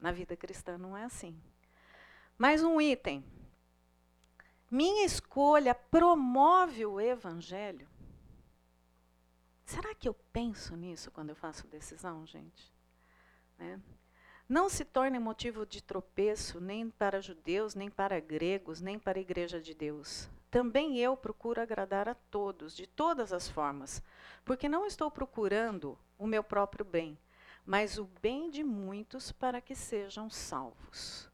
Speaker 3: Na vida cristã não é assim. Mais um item. Minha escolha promove o evangelho. Será que eu penso nisso quando eu faço decisão, gente? Né? Não se torne motivo de tropeço nem para judeus, nem para gregos, nem para a igreja de Deus. Também eu procuro agradar a todos, de todas as formas, porque não estou procurando o meu próprio bem, mas o bem de muitos para que sejam salvos.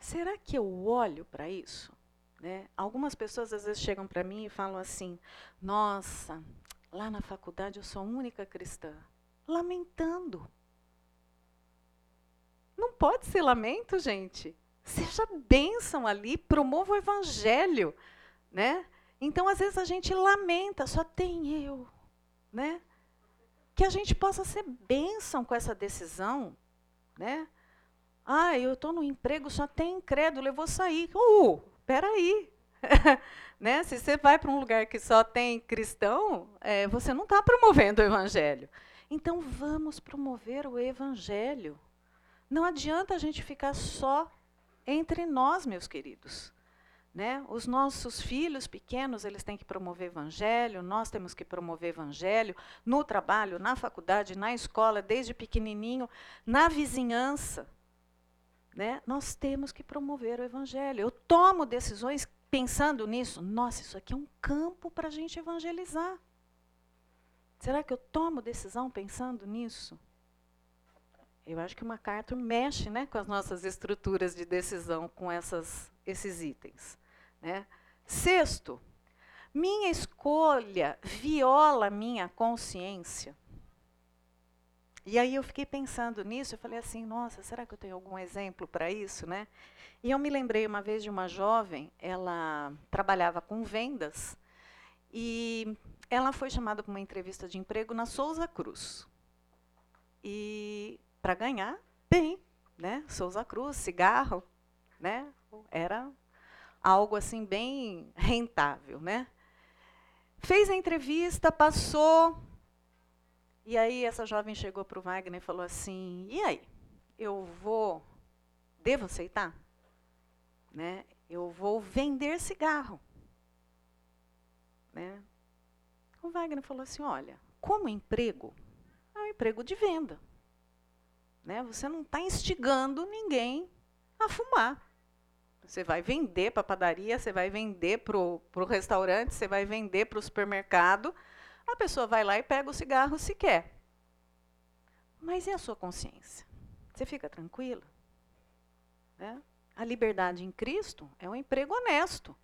Speaker 3: Será que eu olho para isso? Né? Algumas pessoas às vezes chegam para mim e falam assim: Nossa, lá na faculdade eu sou a única cristã. Lamentando. Não pode ser lamento, gente. Seja bênção ali, promova o evangelho, né? Então, às vezes a gente lamenta, só tem eu, né? Que a gente possa ser bênção com essa decisão, né? Ah, eu estou no emprego, só tem incrédulo, eu vou sair. Uh, peraí. né? Se você vai para um lugar que só tem cristão, é, você não está promovendo o evangelho. Então, vamos promover o evangelho. Não adianta a gente ficar só entre nós, meus queridos. Né? Os nossos filhos pequenos, eles têm que promover evangelho, nós temos que promover evangelho no trabalho, na faculdade, na escola, desde pequenininho, na vizinhança. Né? Nós temos que promover o evangelho. Eu tomo decisões pensando nisso. Nossa, isso aqui é um campo para a gente evangelizar. Será que eu tomo decisão pensando nisso? Eu acho que o MacArthur mexe né, com as nossas estruturas de decisão com essas, esses itens. Né? Sexto, minha escolha viola minha consciência. E aí eu fiquei pensando nisso, eu falei assim, nossa, será que eu tenho algum exemplo para isso, né? E eu me lembrei uma vez de uma jovem, ela trabalhava com vendas e ela foi chamada para uma entrevista de emprego na Souza Cruz. E para ganhar bem, né? Souza Cruz, cigarro, né? Era algo assim bem rentável, né? Fez a entrevista, passou. E aí essa jovem chegou para o Wagner e falou assim: "E aí? Eu vou devo aceitar? Né? Eu vou vender cigarro." Né? O Wagner falou assim: "Olha, como emprego, é um emprego de venda. Né? Você não está instigando ninguém a fumar. Você vai vender para a padaria, você vai vender para o restaurante, você vai vender para o supermercado. A pessoa vai lá e pega o cigarro se quer. Mas e a sua consciência? Você fica tranquila? Né? A liberdade em Cristo é um emprego honesto.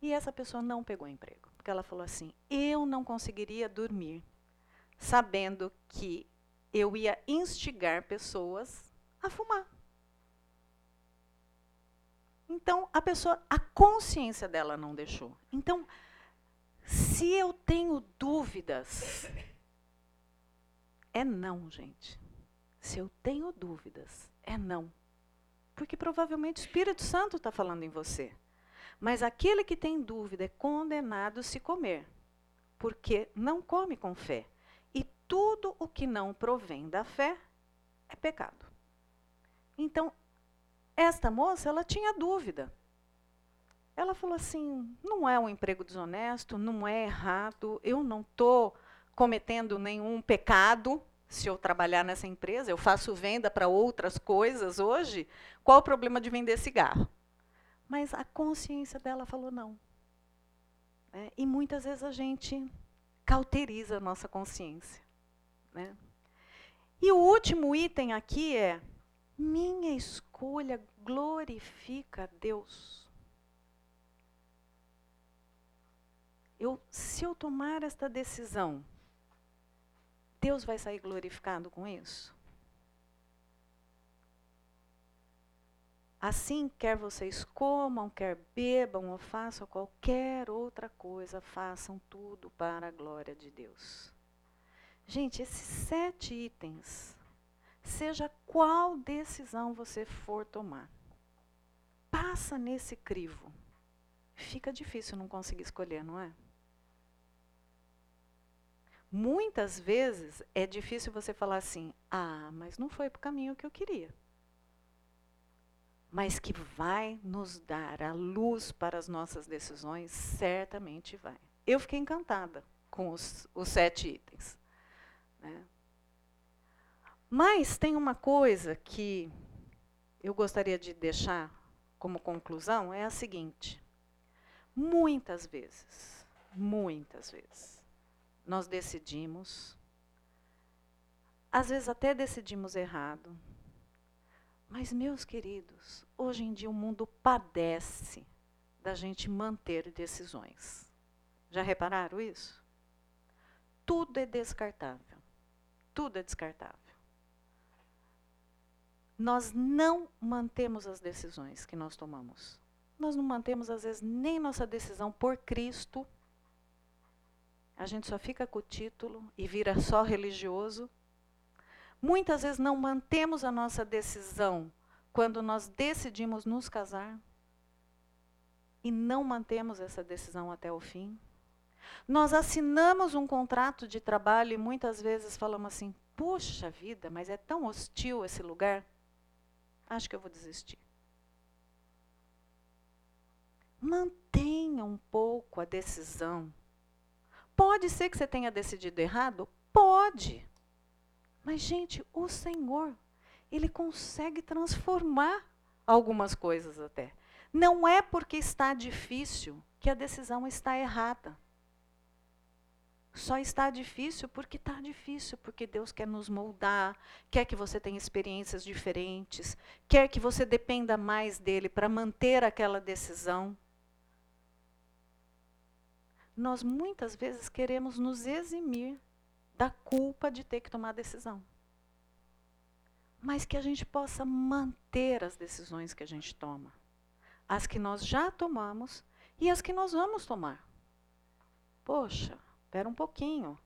Speaker 3: E essa pessoa não pegou emprego, porque ela falou assim: eu não conseguiria dormir sabendo que eu ia instigar pessoas a fumar. Então, a pessoa, a consciência dela não deixou. Então, se eu tenho dúvidas, é não, gente. Se eu tenho dúvidas, é não. Porque provavelmente o Espírito Santo está falando em você. Mas aquele que tem dúvida é condenado se comer, porque não come com fé. Tudo o que não provém da fé é pecado. Então, esta moça, ela tinha dúvida. Ela falou assim: não é um emprego desonesto, não é errado, eu não estou cometendo nenhum pecado se eu trabalhar nessa empresa, eu faço venda para outras coisas hoje. Qual o problema de vender cigarro? Mas a consciência dela falou não. É, e muitas vezes a gente cauteriza a nossa consciência. Né? E o último item aqui é minha escolha glorifica a Deus. Eu, se eu tomar esta decisão, Deus vai sair glorificado com isso? Assim, quer vocês comam, quer bebam ou façam qualquer outra coisa, façam tudo para a glória de Deus. Gente, esses sete itens seja qual decisão você for tomar. Passa nesse crivo. Fica difícil não conseguir escolher, não é? Muitas vezes é difícil você falar assim: ah, mas não foi para o caminho que eu queria. Mas que vai nos dar a luz para as nossas decisões, certamente vai. Eu fiquei encantada com os, os sete itens. Né? Mas tem uma coisa que eu gostaria de deixar como conclusão, é a seguinte. Muitas vezes, muitas vezes, nós decidimos, às vezes até decidimos errado, mas, meus queridos, hoje em dia o mundo padece da gente manter decisões. Já repararam isso? Tudo é descartável. Tudo é descartável nós não mantemos as decisões que nós tomamos. Nós não mantemos, às vezes, nem nossa decisão por Cristo. A gente só fica com o título e vira só religioso. Muitas vezes não mantemos a nossa decisão quando nós decidimos nos casar e não mantemos essa decisão até o fim. Nós assinamos um contrato de trabalho e muitas vezes falamos assim: puxa vida, mas é tão hostil esse lugar acho que eu vou desistir. Mantenha um pouco a decisão. Pode ser que você tenha decidido errado? Pode. Mas, gente, o Senhor, Ele consegue transformar algumas coisas até. Não é porque está difícil que a decisão está errada. Só está difícil porque está difícil, porque Deus quer nos moldar, quer que você tenha experiências diferentes, quer que você dependa mais dele para manter aquela decisão. Nós muitas vezes queremos nos eximir da culpa de ter que tomar decisão. Mas que a gente possa manter as decisões que a gente toma. As que nós já tomamos e as que nós vamos tomar. poxa, espera um pouquinho.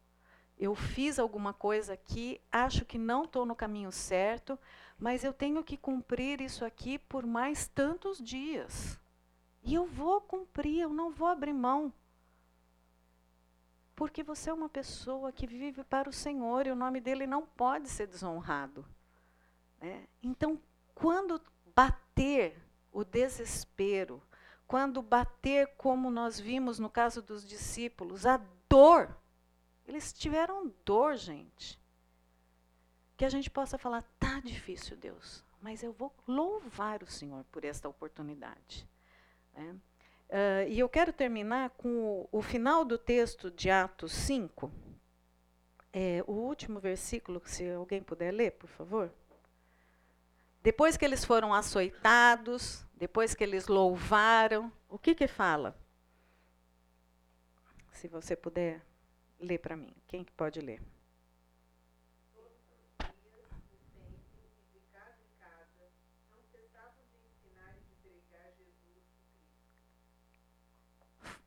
Speaker 3: Eu fiz alguma coisa aqui, acho que não estou no caminho certo, mas eu tenho que cumprir isso aqui por mais tantos dias. E eu vou cumprir, eu não vou abrir mão. Porque você é uma pessoa que vive para o Senhor e o nome dele não pode ser desonrado. Né? Então, quando bater o desespero, quando bater, como nós vimos no caso dos discípulos, a dor, eles tiveram dor, gente. Que a gente possa falar, tá difícil, Deus, mas eu vou louvar o Senhor por esta oportunidade. Né? Uh, e eu quero terminar com o, o, final do texto de Atos 5, é, o último versículo, se alguém puder ler, por favor. Depois que eles foram açoitados, depois que eles louvaram, o que que fala? Se você puder ler para mim, quem que pode ler?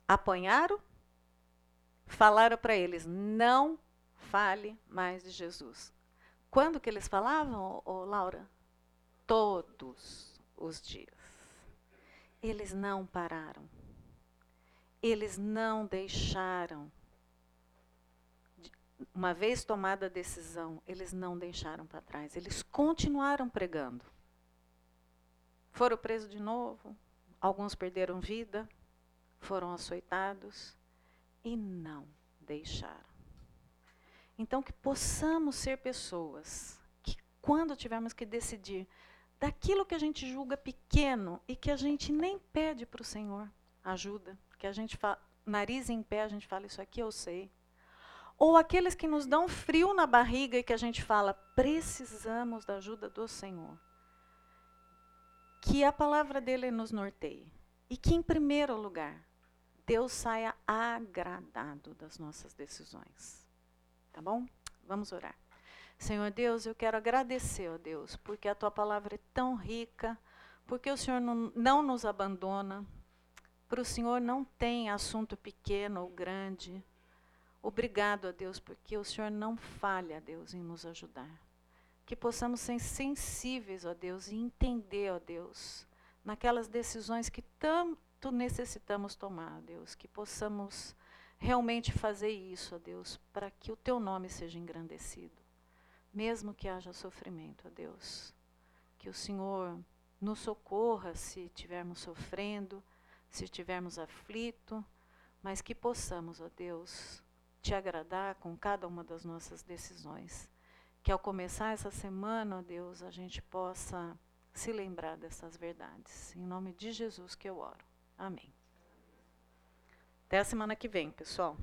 Speaker 3: Apanharam, falaram para eles: não fale mais de Jesus. Quando que eles falavam, ô Laura? todos os dias. Eles não pararam. Eles não deixaram. Uma vez tomada a decisão, eles não deixaram para trás. Eles continuaram pregando. Foram presos de novo. Alguns perderam vida. Foram açoitados. E não deixaram. Então, que possamos ser pessoas que, quando tivermos que decidir daquilo que a gente julga pequeno e que a gente nem pede para o Senhor ajuda, que a gente fala, nariz em pé, a gente fala isso aqui eu sei. Ou aqueles que nos dão frio na barriga e que a gente fala, precisamos da ajuda do Senhor. Que a palavra dele nos norteie. E que, em primeiro lugar, Deus saia agradado das nossas decisões. Tá bom? Vamos orar. Senhor Deus, eu quero agradecer, ó Deus, porque a tua palavra é tão rica, porque o Senhor não, não nos abandona, para o Senhor não tem assunto pequeno ou grande. Obrigado a Deus, porque o Senhor não falha, a Deus, em nos ajudar. Que possamos ser sensíveis, ó Deus, e entender, ó Deus, naquelas decisões que tanto necessitamos tomar, ó Deus, que possamos realmente fazer isso, ó Deus, para que o teu nome seja engrandecido mesmo que haja sofrimento, ó Deus. Que o Senhor nos socorra se estivermos sofrendo, se estivermos aflito, mas que possamos, ó Deus, te agradar com cada uma das nossas decisões. Que ao começar essa semana, ó Deus, a gente possa se lembrar dessas verdades. Em nome de Jesus que eu oro. Amém. Até a semana que vem, pessoal.